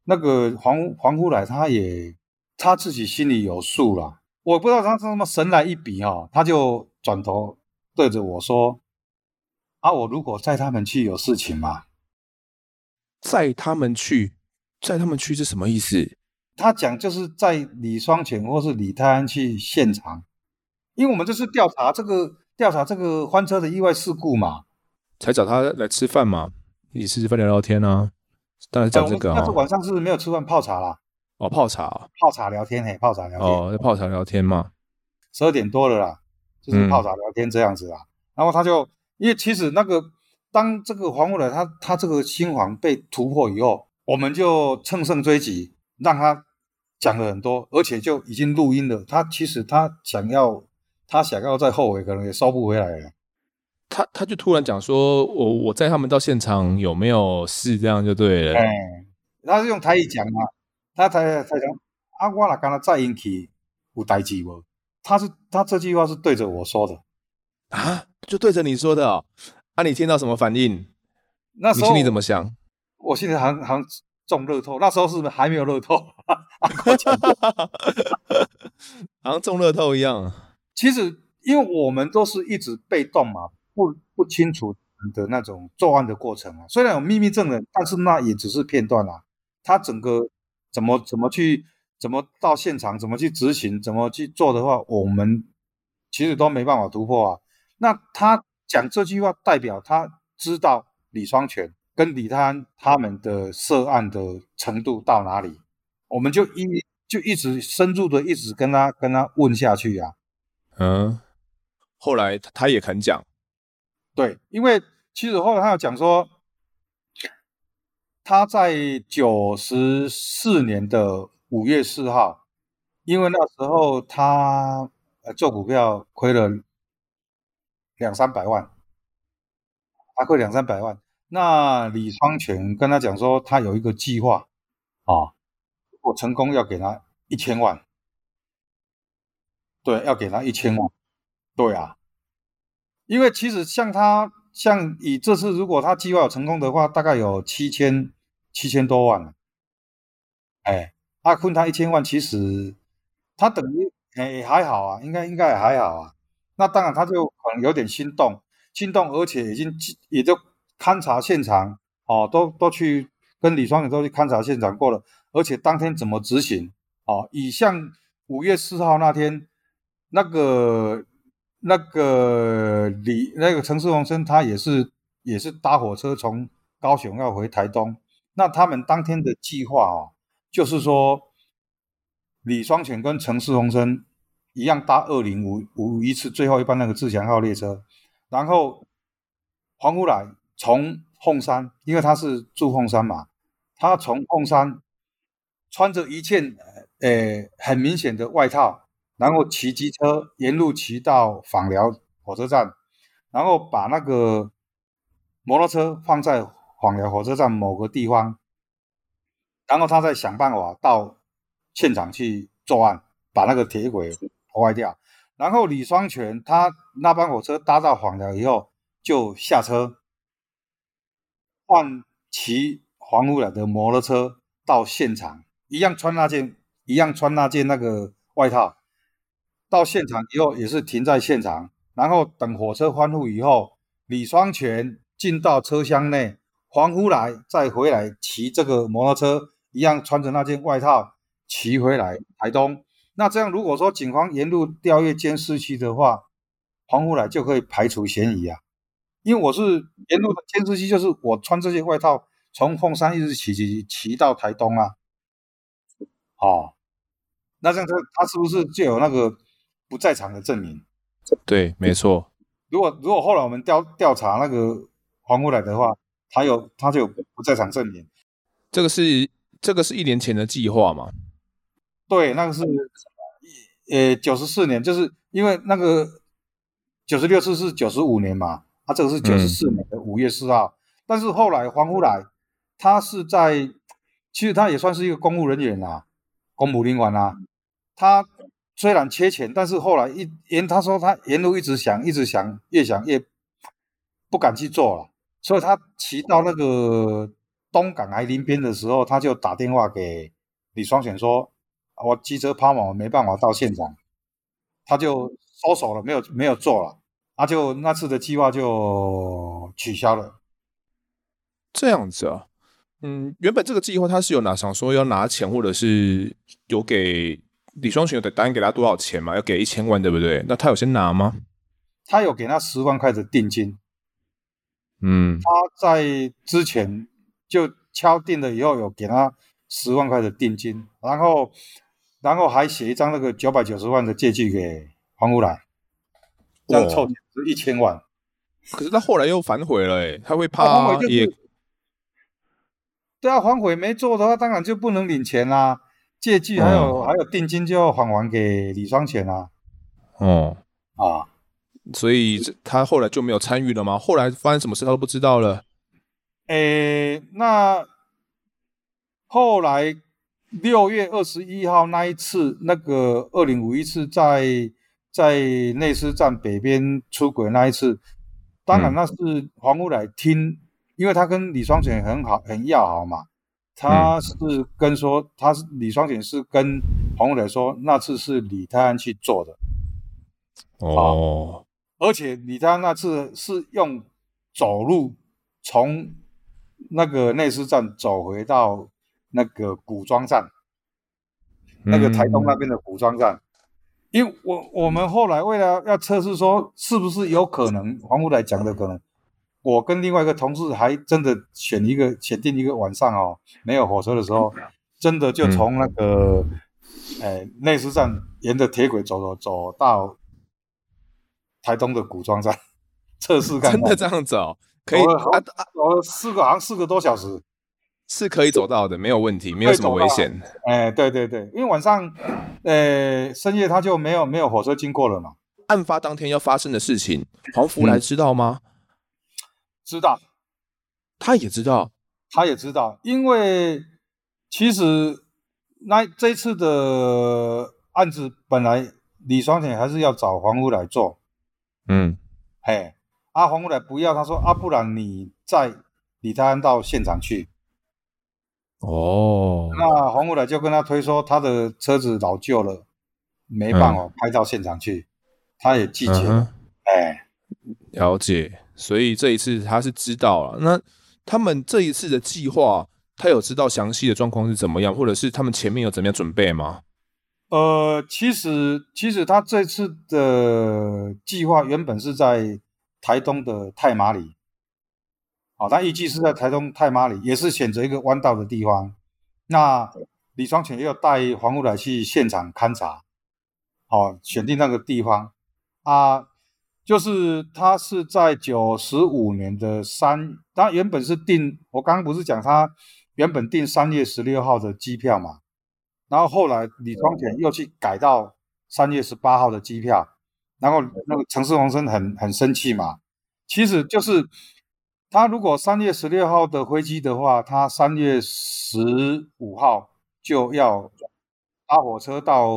那个黄黄福来他也他自己心里有数了。我不知道他是什么神来一笔哈、哦，他就转头对着我说：“啊，我如果载他们去有事情吗？”载他们去，载他们去是什么意思？他讲就是载李双全或是李泰安去现场。因为我们这是调查这个调查这个翻车的意外事故嘛，才找他来吃饭嘛，一起吃吃饭聊聊天啊。当然讲这个啊、哦。但是晚上是没有吃饭泡茶啦。哦，泡茶，泡茶聊天嘿，泡茶聊天。哦，泡茶聊天嘛。十二点多了啦，就是泡茶聊天这样子啦。嗯、然后他就因为其实那个当这个黄木来他他这个心房被突破以后，我们就乘胜追击，让他讲了很多，而且就已经录音了。他其实他想要。他想要再后悔，可能也收不回来了。他他就突然讲说：“我我载他们到现场有没有事？这样就对了。”哎，他是用台语讲嘛？他台台讲啊，我来跟他再引起有代志无？他是他这句话是对着我说的啊，就对着你说的哦。啊，你听到什么反应？那时候你心里怎么想？我心里好像好像中乐透，那时候是不是还没有乐透？(laughs) (laughs) 好像中乐透一样。其实，因为我们都是一直被动嘛，不不清楚的那种作案的过程啊。虽然有秘密证人，但是那也只是片段啊。他整个怎么怎么去，怎么到现场，怎么去执行，怎么去做的话，我们其实都没办法突破啊。那他讲这句话，代表他知道李双全跟李泰安他们的涉案的程度到哪里，我们就一就一直深入的一直跟他跟他问下去啊。嗯，后来他也肯讲，对，因为其实后来他有讲说，他在九十四年的五月四号，因为那时候他呃做股票亏了两三百万，他亏两三百万。那李双全跟他讲说，他有一个计划啊，我成功要给他一千万，对，要给他一千万，对啊，因为其实像他，像以这次如果他计划有成功的话，大概有七千七千多万了，哎，阿坤他一千万，其实他等于哎还好啊，应该应该也还好啊，那当然他就可能有点心动，心动，而且已经也就。勘察现场，哦，都都去跟李双全都去勘察现场过了，而且当天怎么执行，哦，以像五月四号那天，那个那个李那个陈世宏生他也是也是搭火车从高雄要回台东，那他们当天的计划哦，就是说李双全跟陈世宏生一样搭二零五五一次最后一班那个自强号列车，然后黄乌来。从凤山，因为他是住凤山嘛，他从凤山穿着一件呃很明显的外套，然后骑机车沿路骑到访寮火车站，然后把那个摩托车放在访寮火车站某个地方，然后他再想办法到现场去作案，把那个铁轨破坏掉。然后李双全他那班火车搭到访寮以后就下车。换骑黄乌来的摩托车到现场，一样穿那件，一样穿那件那个外套。到现场以后也是停在现场，然后等火车翻覆以后，李双全进到车厢内，黄福来再回来骑这个摩托车，一样穿着那件外套骑回来台东。那这样如果说警方沿路调阅监视器的话，黄福来就可以排除嫌疑啊。因为我是沿路的监视器，就是我穿这件外套从凤山一直骑骑骑到台东啊。哦，那这样他他是不是就有那个不在场的证明？对，没错。如果如果后来我们调调查那个黄乌来的话，他有他就有不在场证明。这个是这个是一年前的计划嘛？对，那个是呃九十四年，就是因为那个九十六次是九十五年嘛。他这个是九十四年的五月四号，嗯、但是后来黄乌来，他是在，其实他也算是一个公务人员啊，公务人员啊。他虽然缺钱，但是后来一沿他说他沿路一直想，一直想，越想越不敢去做了。所以他骑到那个东港来临边的时候，他就打电话给李双全说：“我机车抛锚，没办法到现场。”他就收手了，没有没有做了。他、就那次的计划就取消了。这样子啊，嗯，原本这个计划他是有拿想说要拿钱，或者是有给李双全有的答应给他多少钱嘛？要给一千万，对不对？那他有先拿吗？他有给他十万块的定金。嗯，他在之前就敲定了以后，有给他十万块的定金，然后然后还写一张那个九百九十万的借据给黄乌来。这样凑是一千万，可是他后来又反悔了，哎，他会怕也，对啊，反悔没做的话，当然就不能领钱啦。借据还有、嗯、还有定金就要返还给李双全啊。哦、嗯，啊，所以他后来就没有参与了吗？后来发生什么事他都不知道了。诶，那后来六月二十一号那一次，那个二零五一次在。在内斯站北边出轨那一次，当然那是黄乌来听，因为他跟李双全很好，很要好嘛。他是跟说，他是李双景是跟黄乌来说，那次是李泰安去做的。哦，而且李泰安那次是用走路从那个内斯站走回到那个古庄站，那个台东那边的古庄站。因为我我们后来为了要测试说是不是有可能黄乌来讲的可能，我跟另外一个同事还真的选一个选定一个晚上哦，没有火车的时候，真的就从那个诶内斯站沿着铁轨走走走到台东的古庄站 (laughs) 测试看看，真的这样走哦，可以走了四个好像四个多小时，是可以走到的，没有问题，没有什么危险。哎，对对对，因为晚上，呃，深夜他就没有没有火车经过了嘛。案发当天要发生的事情，黄福来知道吗？嗯、知道，他也知道，他也知道，因为其实那这次的案子本来李双全还是要找黄福来做，嗯，嘿，阿、啊、黄福来不要，他说啊，不然你载李泰安到现场去。哦，那黄福来就跟他推说他的车子老旧了，没办法开到现场去。嗯他也拒绝了，哎、嗯，了解。所以这一次他是知道了。那他们这一次的计划，他有知道详细的状况是怎么样，或者是他们前面有怎么样准备吗？呃，其实其实他这次的计划原本是在台东的太麻里，好、哦，他预计是在台东太麻里，也是选择一个弯道的地方。那李双全要带黄福来去现场勘察，好、哦，选定那个地方。啊，就是他是在九十五年的三，他原本是订，我刚刚不是讲他原本订三月十六号的机票嘛，然后后来李双全又去改到三月十八号的机票，然后那个陈世红琛很很生气嘛，其实就是他如果三月十六号的飞机的话，他三月十五号就要搭火车到。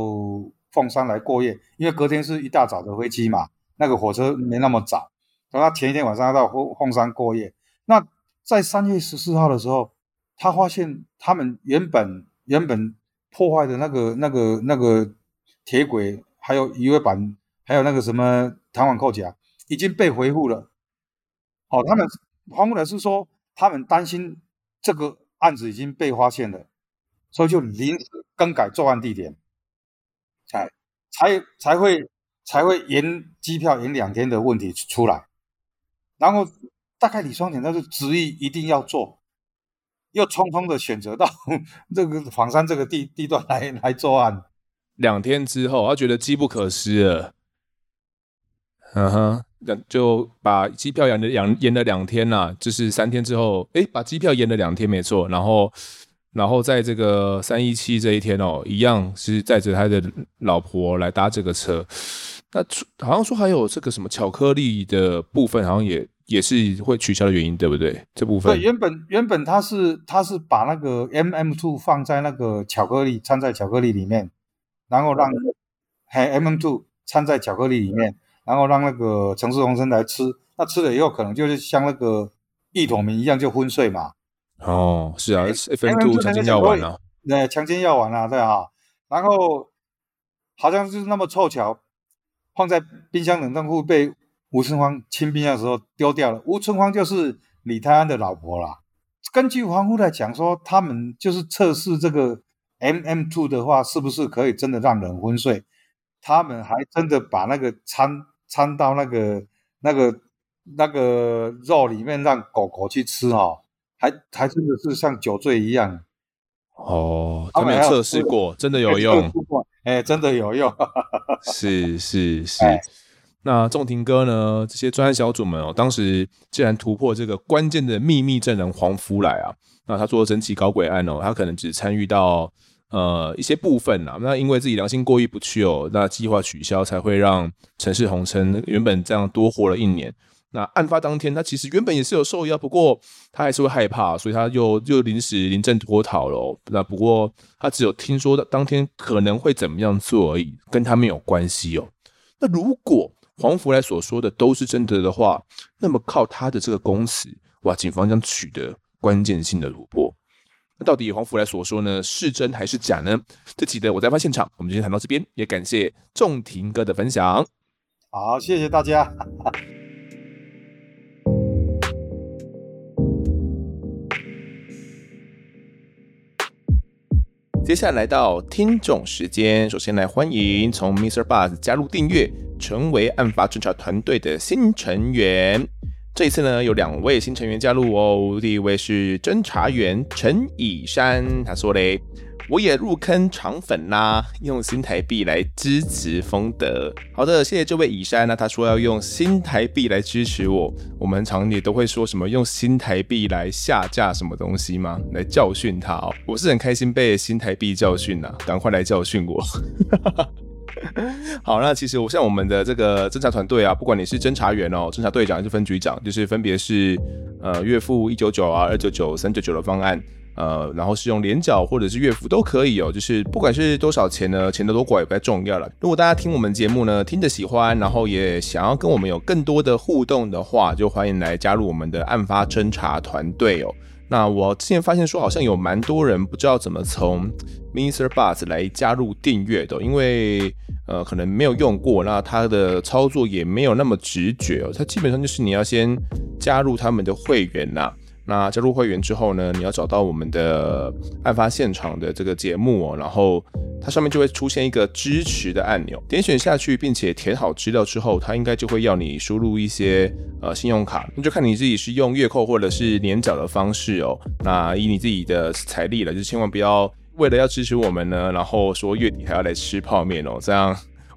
凤山来过夜，因为隔天是一大早的飞机嘛，那个火车没那么早，等他前一天晚上要到凤凤山过夜。那在三月十四号的时候，他发现他们原本原本破坏的那个那个那个铁轨，还有鱼尾板，还有那个什么弹簧扣夹，已经被恢复了。哦，他们黄福来是说，他们担心这个案子已经被发现了，所以就临时更改作案地点。才才才会才会延机票延两天的问题出来，然后大概李双全他是执意一定要做，又匆匆的选择到 (laughs) 这个枋山这个地地段来来作案。两天之后，他觉得机不可失了，嗯哼，就把机票延了两延了两天呐、啊，就是三天之后，哎，把机票延了两天，没错，然后。然后在这个三一七这一天哦，一样是载着他的老婆来搭这个车。那好像说还有这个什么巧克力的部分，好像也也是会取消的原因，对不对？这部分对，原本原本他是他是把那个 MM two 放在那个巧克力掺在巧克力里面，然后让还 MM two 掺在巧克力里面，然后让那个城市红参来吃。那吃了以后，可能就是像那个意妥明一样，就昏睡嘛。哦，是啊，FM two 强奸药丸啊，对，强奸药丸啊，对啊，然后好像就是那么凑巧，放在冰箱冷冻库被吴春芳清冰箱的时候丢掉了。吴春芳就是李泰安的老婆啦。根据黄福来讲说，他们就是测试这个 MM two 的话，是不是可以真的让人昏睡？他们还真的把那个掺掺到那个那个那个肉里面，让狗狗去吃哦。还还真的是像酒醉一样哦，他们有测试过，真的有用，哎、欸，真的有用，是 (laughs) 是是。欸、那仲庭哥呢？这些专案小组们哦，当时既然突破这个关键的秘密证人黄福来啊，那他做整起搞鬼案哦，他可能只参与到呃一些部分啊，那因为自己良心过意不去哦，那计划取消才会让陈世红称原本这样多活了一年。那案发当天，他其实原本也是有受邀，不过他还是会害怕，所以他又又临时临阵脱逃了。那不过他只有听说当天可能会怎么样做而已，跟他没有关系哦。那如果黄福来所说的都是真的的话，那么靠他的这个供词，哇，警方将取得关键性的突破。那到底黄福来所说呢，是真还是假呢？这期的我在案发现场，我们今天谈到这边，也感谢仲庭哥的分享。好，谢谢大家。接下来到听众时间，首先来欢迎从 Mr. Buzz 加入订阅，成为案发侦查团队的新成员。这一次呢，有两位新成员加入哦。第一位是侦查员陈以山，他说嘞：“我也入坑肠粉啦，用新台币来支持丰德。好的，谢谢这位乙山，那他说要用新台币来支持我。我们常也都会说什么用新台币来下架什么东西吗？来教训他哦。我是很开心被新台币教训呐，赶快来教训我。好，那其实我像我们的这个侦查团队啊，不管你是侦查员哦、侦查队长还是分局长，就是分别是呃月付一九九啊、二九九、三九九的方案。呃，然后是用连缴或者是月付都可以哦，就是不管是多少钱呢，钱的多寡也不太重要了。如果大家听我们节目呢，听得喜欢，然后也想要跟我们有更多的互动的话，就欢迎来加入我们的案发侦查团队哦。那我之前发现说，好像有蛮多人不知道怎么从 MixerBox 来加入订阅的，因为呃可能没有用过，那它的操作也没有那么直觉哦。它基本上就是你要先加入他们的会员呐。那加入会员之后呢，你要找到我们的案发现场的这个节目哦，然后它上面就会出现一个支持的按钮，点选下去，并且填好资料之后，它应该就会要你输入一些呃信用卡，那就看你自己是用月扣或者是年缴的方式哦。那以你自己的财力了，就千万不要为了要支持我们呢，然后说月底还要来吃泡面哦，这样。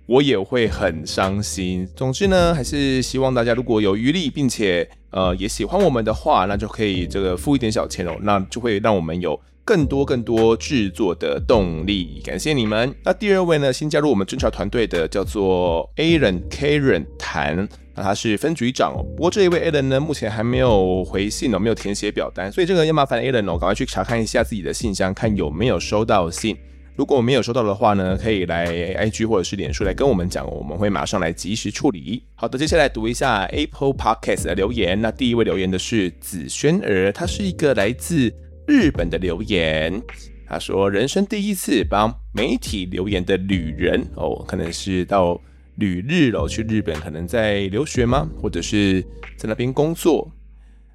我也会很伤心。总之呢，还是希望大家如果有余力，并且呃也喜欢我们的话，那就可以这个付一点小钱哦，那就会让我们有更多更多制作的动力。感谢你们。那第二位呢，新加入我们侦查团队的叫做 Aaron Karen 谭，那他是分局长哦。不过这一位 Alan 呢，目前还没有回信哦，没有填写表单，所以这个要麻烦 Alan 哦，赶快去查看一下自己的信箱，看有没有收到信。如果没有收到的话呢，可以来 IG 或者是脸书来跟我们讲，我们会马上来及时处理。好的，接下来读一下 Apple Podcast 的留言。那第一位留言的是子轩儿，他是一个来自日本的留言。他说：“人生第一次帮媒体留言的旅人哦，可能是到旅日了，去日本，可能在留学吗？或者是在那边工作？”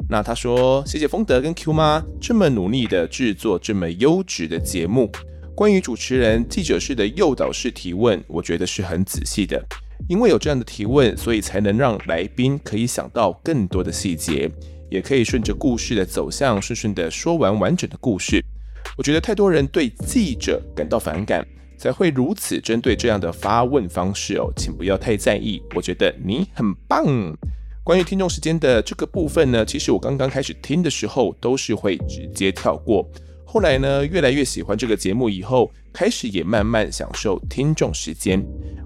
那他说：“谢谢丰德跟 Q 妈这么努力的制作这么优质的节目。”关于主持人记者式的诱导式提问，我觉得是很仔细的，因为有这样的提问，所以才能让来宾可以想到更多的细节，也可以顺着故事的走向，顺顺的说完完整的故事。我觉得太多人对记者感到反感，才会如此针对这样的发问方式哦，请不要太在意。我觉得你很棒。关于听众时间的这个部分呢，其实我刚刚开始听的时候，都是会直接跳过。后来呢，越来越喜欢这个节目以后，开始也慢慢享受听众时间。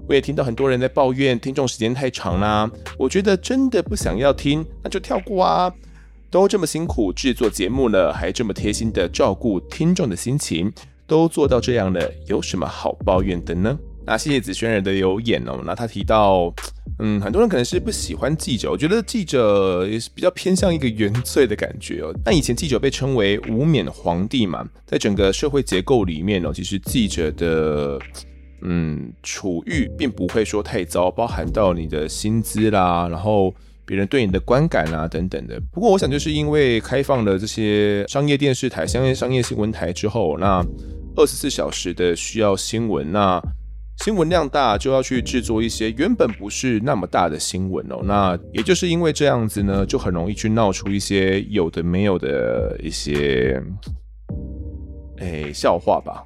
我也听到很多人在抱怨听众时间太长啦。我觉得真的不想要听，那就跳过啊。都这么辛苦制作节目了，还这么贴心的照顾听众的心情，都做到这样了，有什么好抱怨的呢？那谢谢子萱人的留言哦。那他提到。嗯，很多人可能是不喜欢记者，我觉得记者也是比较偏向一个原罪的感觉哦。那以前记者被称为无冕皇帝嘛，在整个社会结构里面哦，其实记者的嗯处遇并不会说太糟，包含到你的薪资啦，然后别人对你的观感啊等等的。不过我想就是因为开放了这些商业电视台、商业商业新闻台之后，那二十四小时的需要新闻那。新闻量大，就要去制作一些原本不是那么大的新闻哦。那也就是因为这样子呢，就很容易去闹出一些有的没有的一些，哎，笑话吧。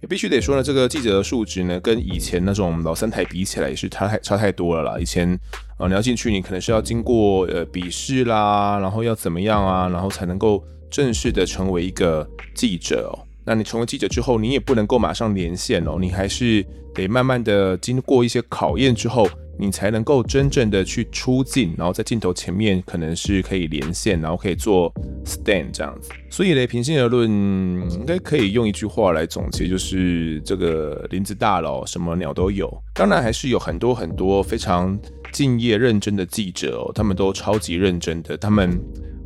也必须得说呢，这个记者的素质呢，跟以前那种老三台比起来，也是差太差太多了啦。以前啊，你要进去，你可能是要经过呃笔试啦，然后要怎么样啊，然后才能够正式的成为一个记者哦。那你成为记者之后，你也不能够马上连线哦，你还是得慢慢的经过一些考验之后，你才能够真正的去出镜，然后在镜头前面可能是可以连线，然后可以做 stand 这样子。所以呢，平心而论，应该可以用一句话来总结，就是这个林子大了，什么鸟都有。当然，还是有很多很多非常敬业认真的记者哦，他们都超级认真的，他们。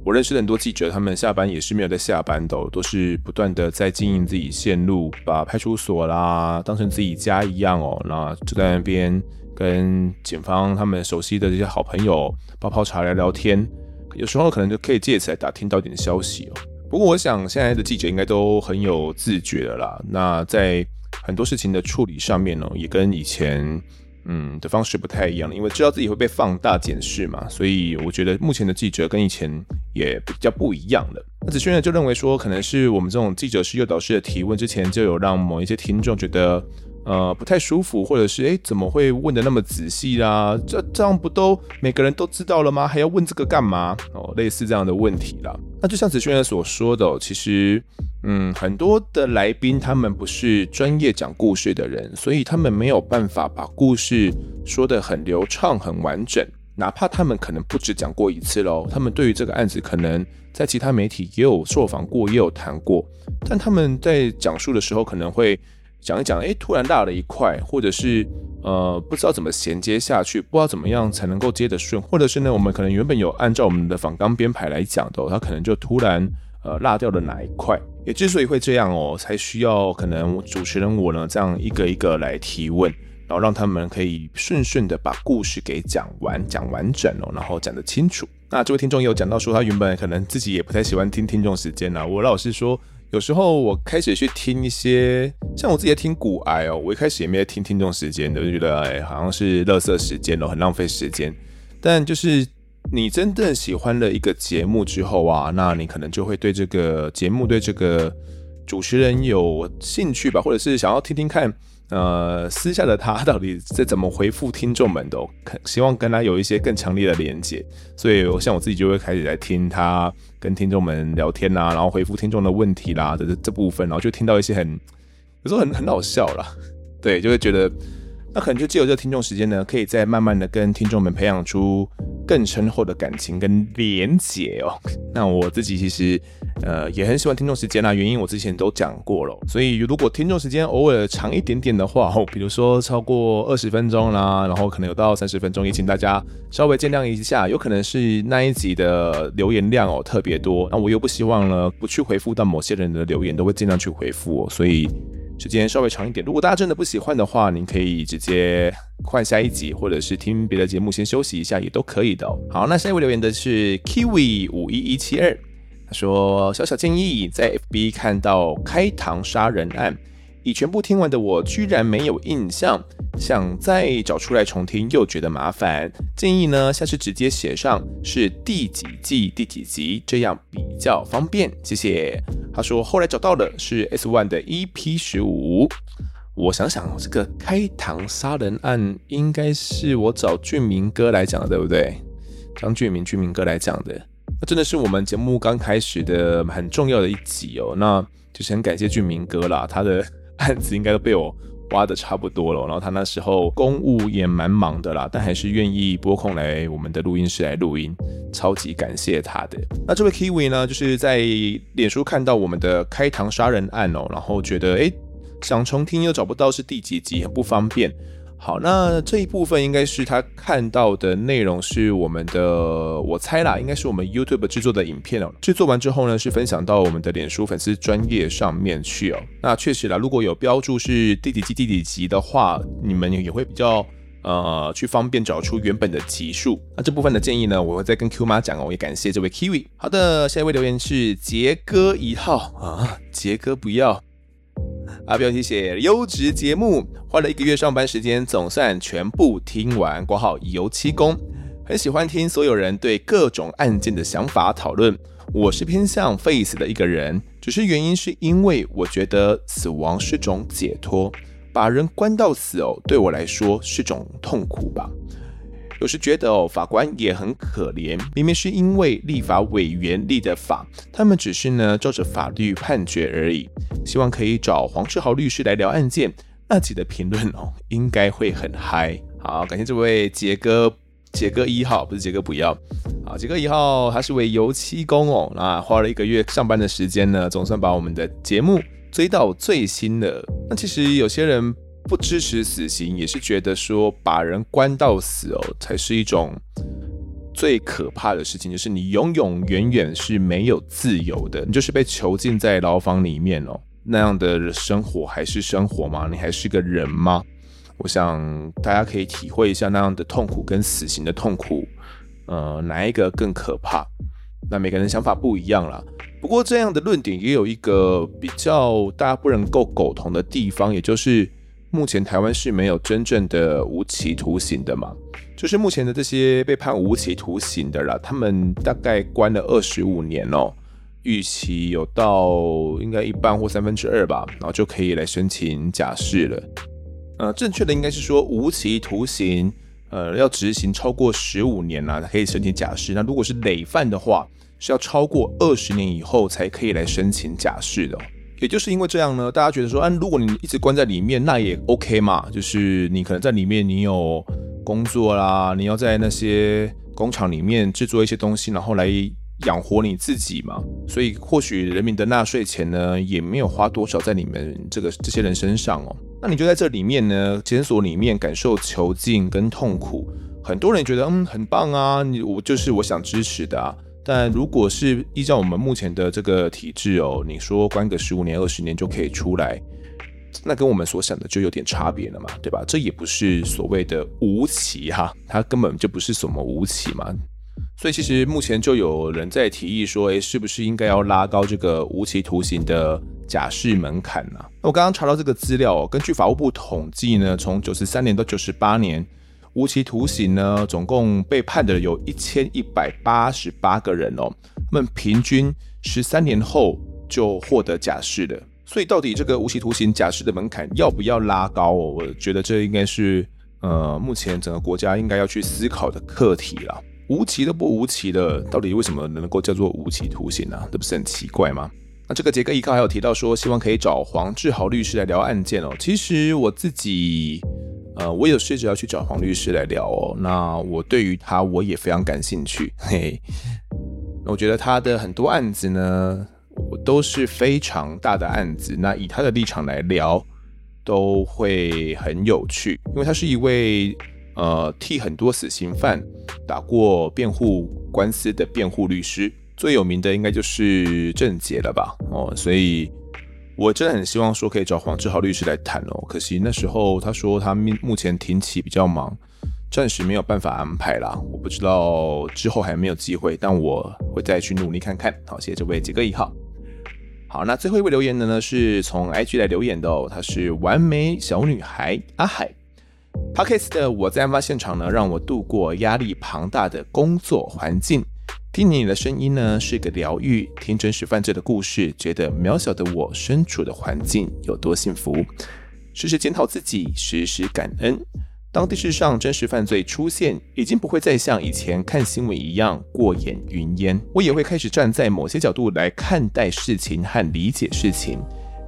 我认识的很多记者，他们下班也是没有在下班的，都是不断的在经营自己线路，把派出所啦当成自己家一样哦。那就在那边跟警方他们熟悉的这些好朋友泡泡茶聊聊天，有时候可能就可以借此来打听到一点消息哦。不过我想现在的记者应该都很有自觉的啦。那在很多事情的处理上面呢，也跟以前嗯的方式不太一样，因为知道自己会被放大检视嘛，所以我觉得目前的记者跟以前也比较不一样了。那子轩呢就认为说，可能是我们这种记者式诱导式的提问，之前就有让某一些听众觉得。呃，不太舒服，或者是哎，怎么会问得那么仔细啦、啊？这这样不都每个人都知道了吗？还要问这个干嘛？哦，类似这样的问题啦。那就像子轩所说的、其实，嗯，很多的来宾他们不是专业讲故事的人，所以他们没有办法把故事说得很流畅、很完整。哪怕他们可能不止讲过一次喽，他们对于这个案子可能在其他媒体也有受访过，也有谈过，但他们在讲述的时候可能会。讲一讲，哎，突然落了一块，或者是呃，不知道怎么衔接下去，不知道怎么样才能够接得顺，或者是呢，我们可能原本有按照我们的仿纲编排来讲的哦，他可能就突然呃落掉了哪一块。也之所以会这样哦，才需要可能主持人我呢这样一个一个来提问，然后让他们可以顺顺的把故事给讲完，讲完整哦，然后讲得清楚。那这位听众也有讲到说，他原本可能自己也不太喜欢听听众时间啊，我老实说。有时候我开始去听一些，像我自己也听古癌哦，我一开始也没有听听众时间的，就觉得哎，好像是垃圾时间哦，很浪费时间。但就是你真正喜欢了一个节目之后啊，那你可能就会对这个节目、对这个主持人有兴趣吧，或者是想要听听看。呃，私下的他到底在怎么回复听众们的？希望跟他有一些更强烈的连接，所以我像我自己就会开始来听他跟听众们聊天啊，然后回复听众的问题啦的这这部分，然后就听到一些很有时候很很好笑啦，对，就会觉得那可能就借由这个听众时间呢，可以再慢慢的跟听众们培养出更深厚的感情跟连结哦。那我自己其实。呃，也很喜欢听众时间啦，原因我之前都讲过了，所以如果听众时间偶尔长一点点的话，哦，比如说超过二十分钟啦，然后可能有到三十分钟，也请大家稍微见谅一下，有可能是那一集的留言量哦特别多，那我又不希望呢不去回复到某些人的留言，都会尽量去回复哦，所以时间稍微长一点。如果大家真的不喜欢的话，您可以直接换下一集，或者是听别的节目先休息一下也都可以的。好，那下一位留言的是 Kiwi 五一一七二。他说：“小小建议，在 FB 看到开膛杀人案，已全部听完的我居然没有印象，想再找出来重听又觉得麻烦。建议呢，下次直接写上是第几季第几集，这样比较方便。谢谢。”他说：“后来找到的是 S One 的 EP 十五。我想想，这个开膛杀人案应该是我找俊明哥来讲的，对不对？张俊明，俊明哥来讲的。”那真的是我们节目刚开始的很重要的一集哦，那就是很感谢俊明哥啦，他的案子应该都被我挖的差不多了，然后他那时候公务也蛮忙的啦，但还是愿意拨空来我们的录音室来录音，超级感谢他的。那这位 Kiwi 呢，就是在脸书看到我们的开膛杀人案哦，然后觉得诶，想重听又找不到是第几集，很不方便。好，那这一部分应该是他看到的内容是我们的，我猜啦，应该是我们 YouTube 制作的影片哦。制作完之后呢，是分享到我们的脸书粉丝专页上面去哦。那确实啦，如果有标注是第几季第几集的话，你们也会比较呃去方便找出原本的集数。那这部分的建议呢，我会再跟 Q 妈讲哦。也感谢这位 Kiwi。好的，下一位留言是杰哥一号啊，杰哥不要。阿，标题写优质节目，花了一个月上班时间，总算全部听完。括号油漆工，很喜欢听所有人对各种案件的想法讨论。我是偏向 Face 的一个人，只是原因是因为我觉得死亡是种解脱，把人关到死哦，对我来说是种痛苦吧。有时觉得哦，法官也很可怜，明明是因为立法委员立的法，他们只是呢照着法律判决而已。希望可以找黄志豪律师来聊案件，那集的评论哦，应该会很嗨。好，感谢这位杰哥，杰哥一号不是杰哥不要，好，杰哥一号他是位油漆工哦，那花了一个月上班的时间呢，总算把我们的节目追到最新的。那其实有些人。不支持死刑，也是觉得说把人关到死哦，才是一种最可怕的事情，就是你永永远远是没有自由的，你就是被囚禁在牢房里面哦。那样的生活还是生活吗？你还是个人吗？我想大家可以体会一下那样的痛苦跟死刑的痛苦，呃，哪一个更可怕？那每个人想法不一样啦。不过这样的论点也有一个比较大家不能够苟同的地方，也就是。目前台湾是没有真正的无期徒刑的嘛，就是目前的这些被判无期徒刑的啦，他们大概关了二十五年哦，预期有到应该一半或三分之二吧，然后就可以来申请假释了。呃，正确的应该是说无期徒刑，呃，要执行超过十五年啦，才可以申请假释。那如果是累犯的话，是要超过二十年以后才可以来申请假释的。也就是因为这样呢，大家觉得说，啊，如果你一直关在里面，那也 OK 嘛，就是你可能在里面你有工作啦，你要在那些工厂里面制作一些东西，然后来养活你自己嘛。所以或许人民的纳税钱呢，也没有花多少在你们这个这些人身上哦。那你就在这里面呢，检所里面感受囚禁跟痛苦，很多人觉得嗯很棒啊，你我就是我想支持的啊。但如果是依照我们目前的这个体制哦，你说关个十五年二十年就可以出来，那跟我们所想的就有点差别了嘛，对吧？这也不是所谓的无期哈，它根本就不是什么无期嘛。所以其实目前就有人在提议说，诶，是不是应该要拉高这个无期徒刑的假释门槛呢？那我刚刚查到这个资料哦，根据法务部统计呢，从九十三年到九十八年，无期徒刑呢，总共被判的有一千一百八十八个人哦，他们平均十三年后就获得假释的。所以到底这个无期徒刑假释的门槛要不要拉高哦？我觉得这应该是呃，目前整个国家应该要去思考的课题了。无期都不无期的，到底为什么能够叫做无期徒刑呢？这不是很奇怪吗？那这个杰哥依靠还有提到说，希望可以找黄志豪律师来聊案件哦。其实我自己，呃，我有试着要去找黄律师来聊哦。那我对于他我也非常感兴趣，嘿。那我觉得他的很多案子呢，我都是非常大的案子。那以他的立场来聊，都会很有趣，因为他是一位。呃，替很多死刑犯打过辩护官司的辩护律师，最有名的应该就是郑捷了吧？哦，所以我真的很希望说可以找黄志豪律师来谈哦。可惜那时候他说他目前庭期比较忙，暂时没有办法安排啦。我不知道之后还有没有机会，但我会再去努力看看。好，谢谢这位杰哥一号。好，那最后一位留言的呢，是从 IG 来留言的哦，他是完美小女孩阿海。Podcast 的我在案发现场呢，让我度过压力庞大的工作环境。听你的声音呢，是个疗愈。听真实犯罪的故事，觉得渺小的我身处的环境有多幸福。时时检讨自己，时时感恩。当电视上真实犯罪出现，已经不会再像以前看新闻一样过眼云烟。我也会开始站在某些角度来看待事情和理解事情。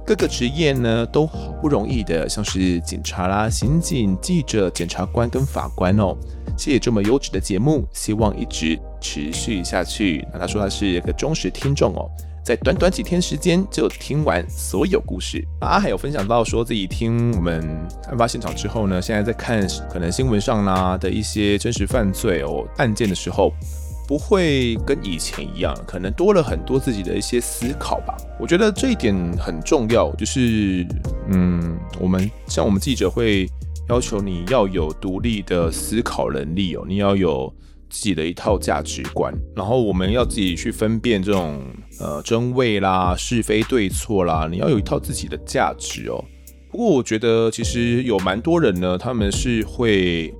各个职业呢都好不容易的，像是警察啦、刑警、记者、检察官跟法官哦。谢谢这么优质的节目，希望一直持续下去。那他说他是一个忠实听众哦，在短短几天时间就听完所有故事。阿海有分享到说自己听我们案发现场之后呢，现在在看可能新闻上啦的一些真实犯罪哦案件的时候。不会跟以前一样，可能多了很多自己的一些思考吧。我觉得这一点很重要，就是嗯，我们像我们记者会要求你要有独立的思考能力哦，你要有自己的一套价值观，然后我们要自己去分辨这种呃真伪啦、是非对错啦，你要有一套自己的价值哦。不过我觉得其实有蛮多人呢，他们是会。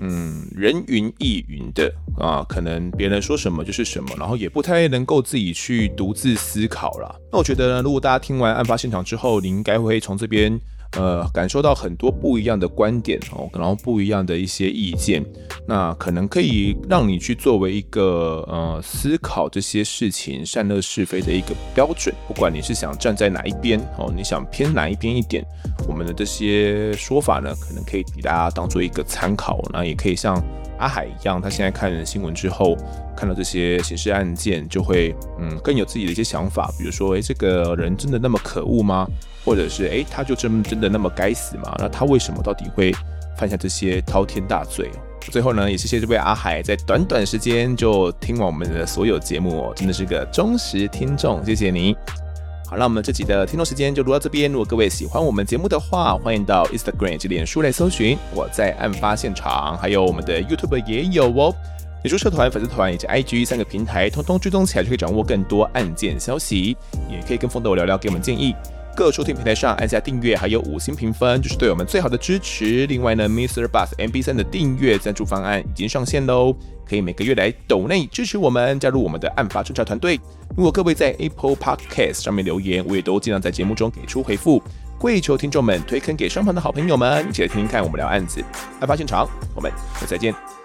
嗯，人云亦云的啊，可能别人说什么就是什么，然后也不太能够自己去独自思考啦。那我觉得呢，如果大家听完案发现场之后，你应该会从这边。呃，感受到很多不一样的观点哦，然后不一样的一些意见，那可能可以让你去作为一个呃思考这些事情善恶是非的一个标准。不管你是想站在哪一边哦，你想偏哪一边一点，我们的这些说法呢，可能可以给大家当做一个参考。那也可以像阿海一样，他现在看新闻之后，看到这些刑事案件，就会嗯更有自己的一些想法。比如说，诶，这个人真的那么可恶吗？或者是诶，他就真真的那么该死吗？那他为什么到底会犯下这些滔天大罪？最后呢，也谢谢这位阿海，在短短时间就听完我们的所有节目，真的是个忠实听众，谢谢你。好，那我们这集的听众时间就录到这边。如果各位喜欢我们节目的话，欢迎到 Instagram 及脸书来搜寻我在案发现场，还有我们的 YouTube 也有哦。脸书社团、粉丝团以及 IG 三个平台，通通追踪起来就可以掌握更多案件消息，也可以跟丰德我聊聊，给我们建议。各收听平台上按下订阅，还有五星评分，就是对我们最好的支持。另外呢，Mr. Bus MB3 的订阅赞助方案已经上线喽，可以每个月来抖内支持我们，加入我们的案发侦查团队。如果各位在 Apple Podcast 上面留言，我也都尽量在节目中给出回复。跪求听众们推坑给身旁的好朋友们，一起来听听看我们聊案子。案发现场，我们再见。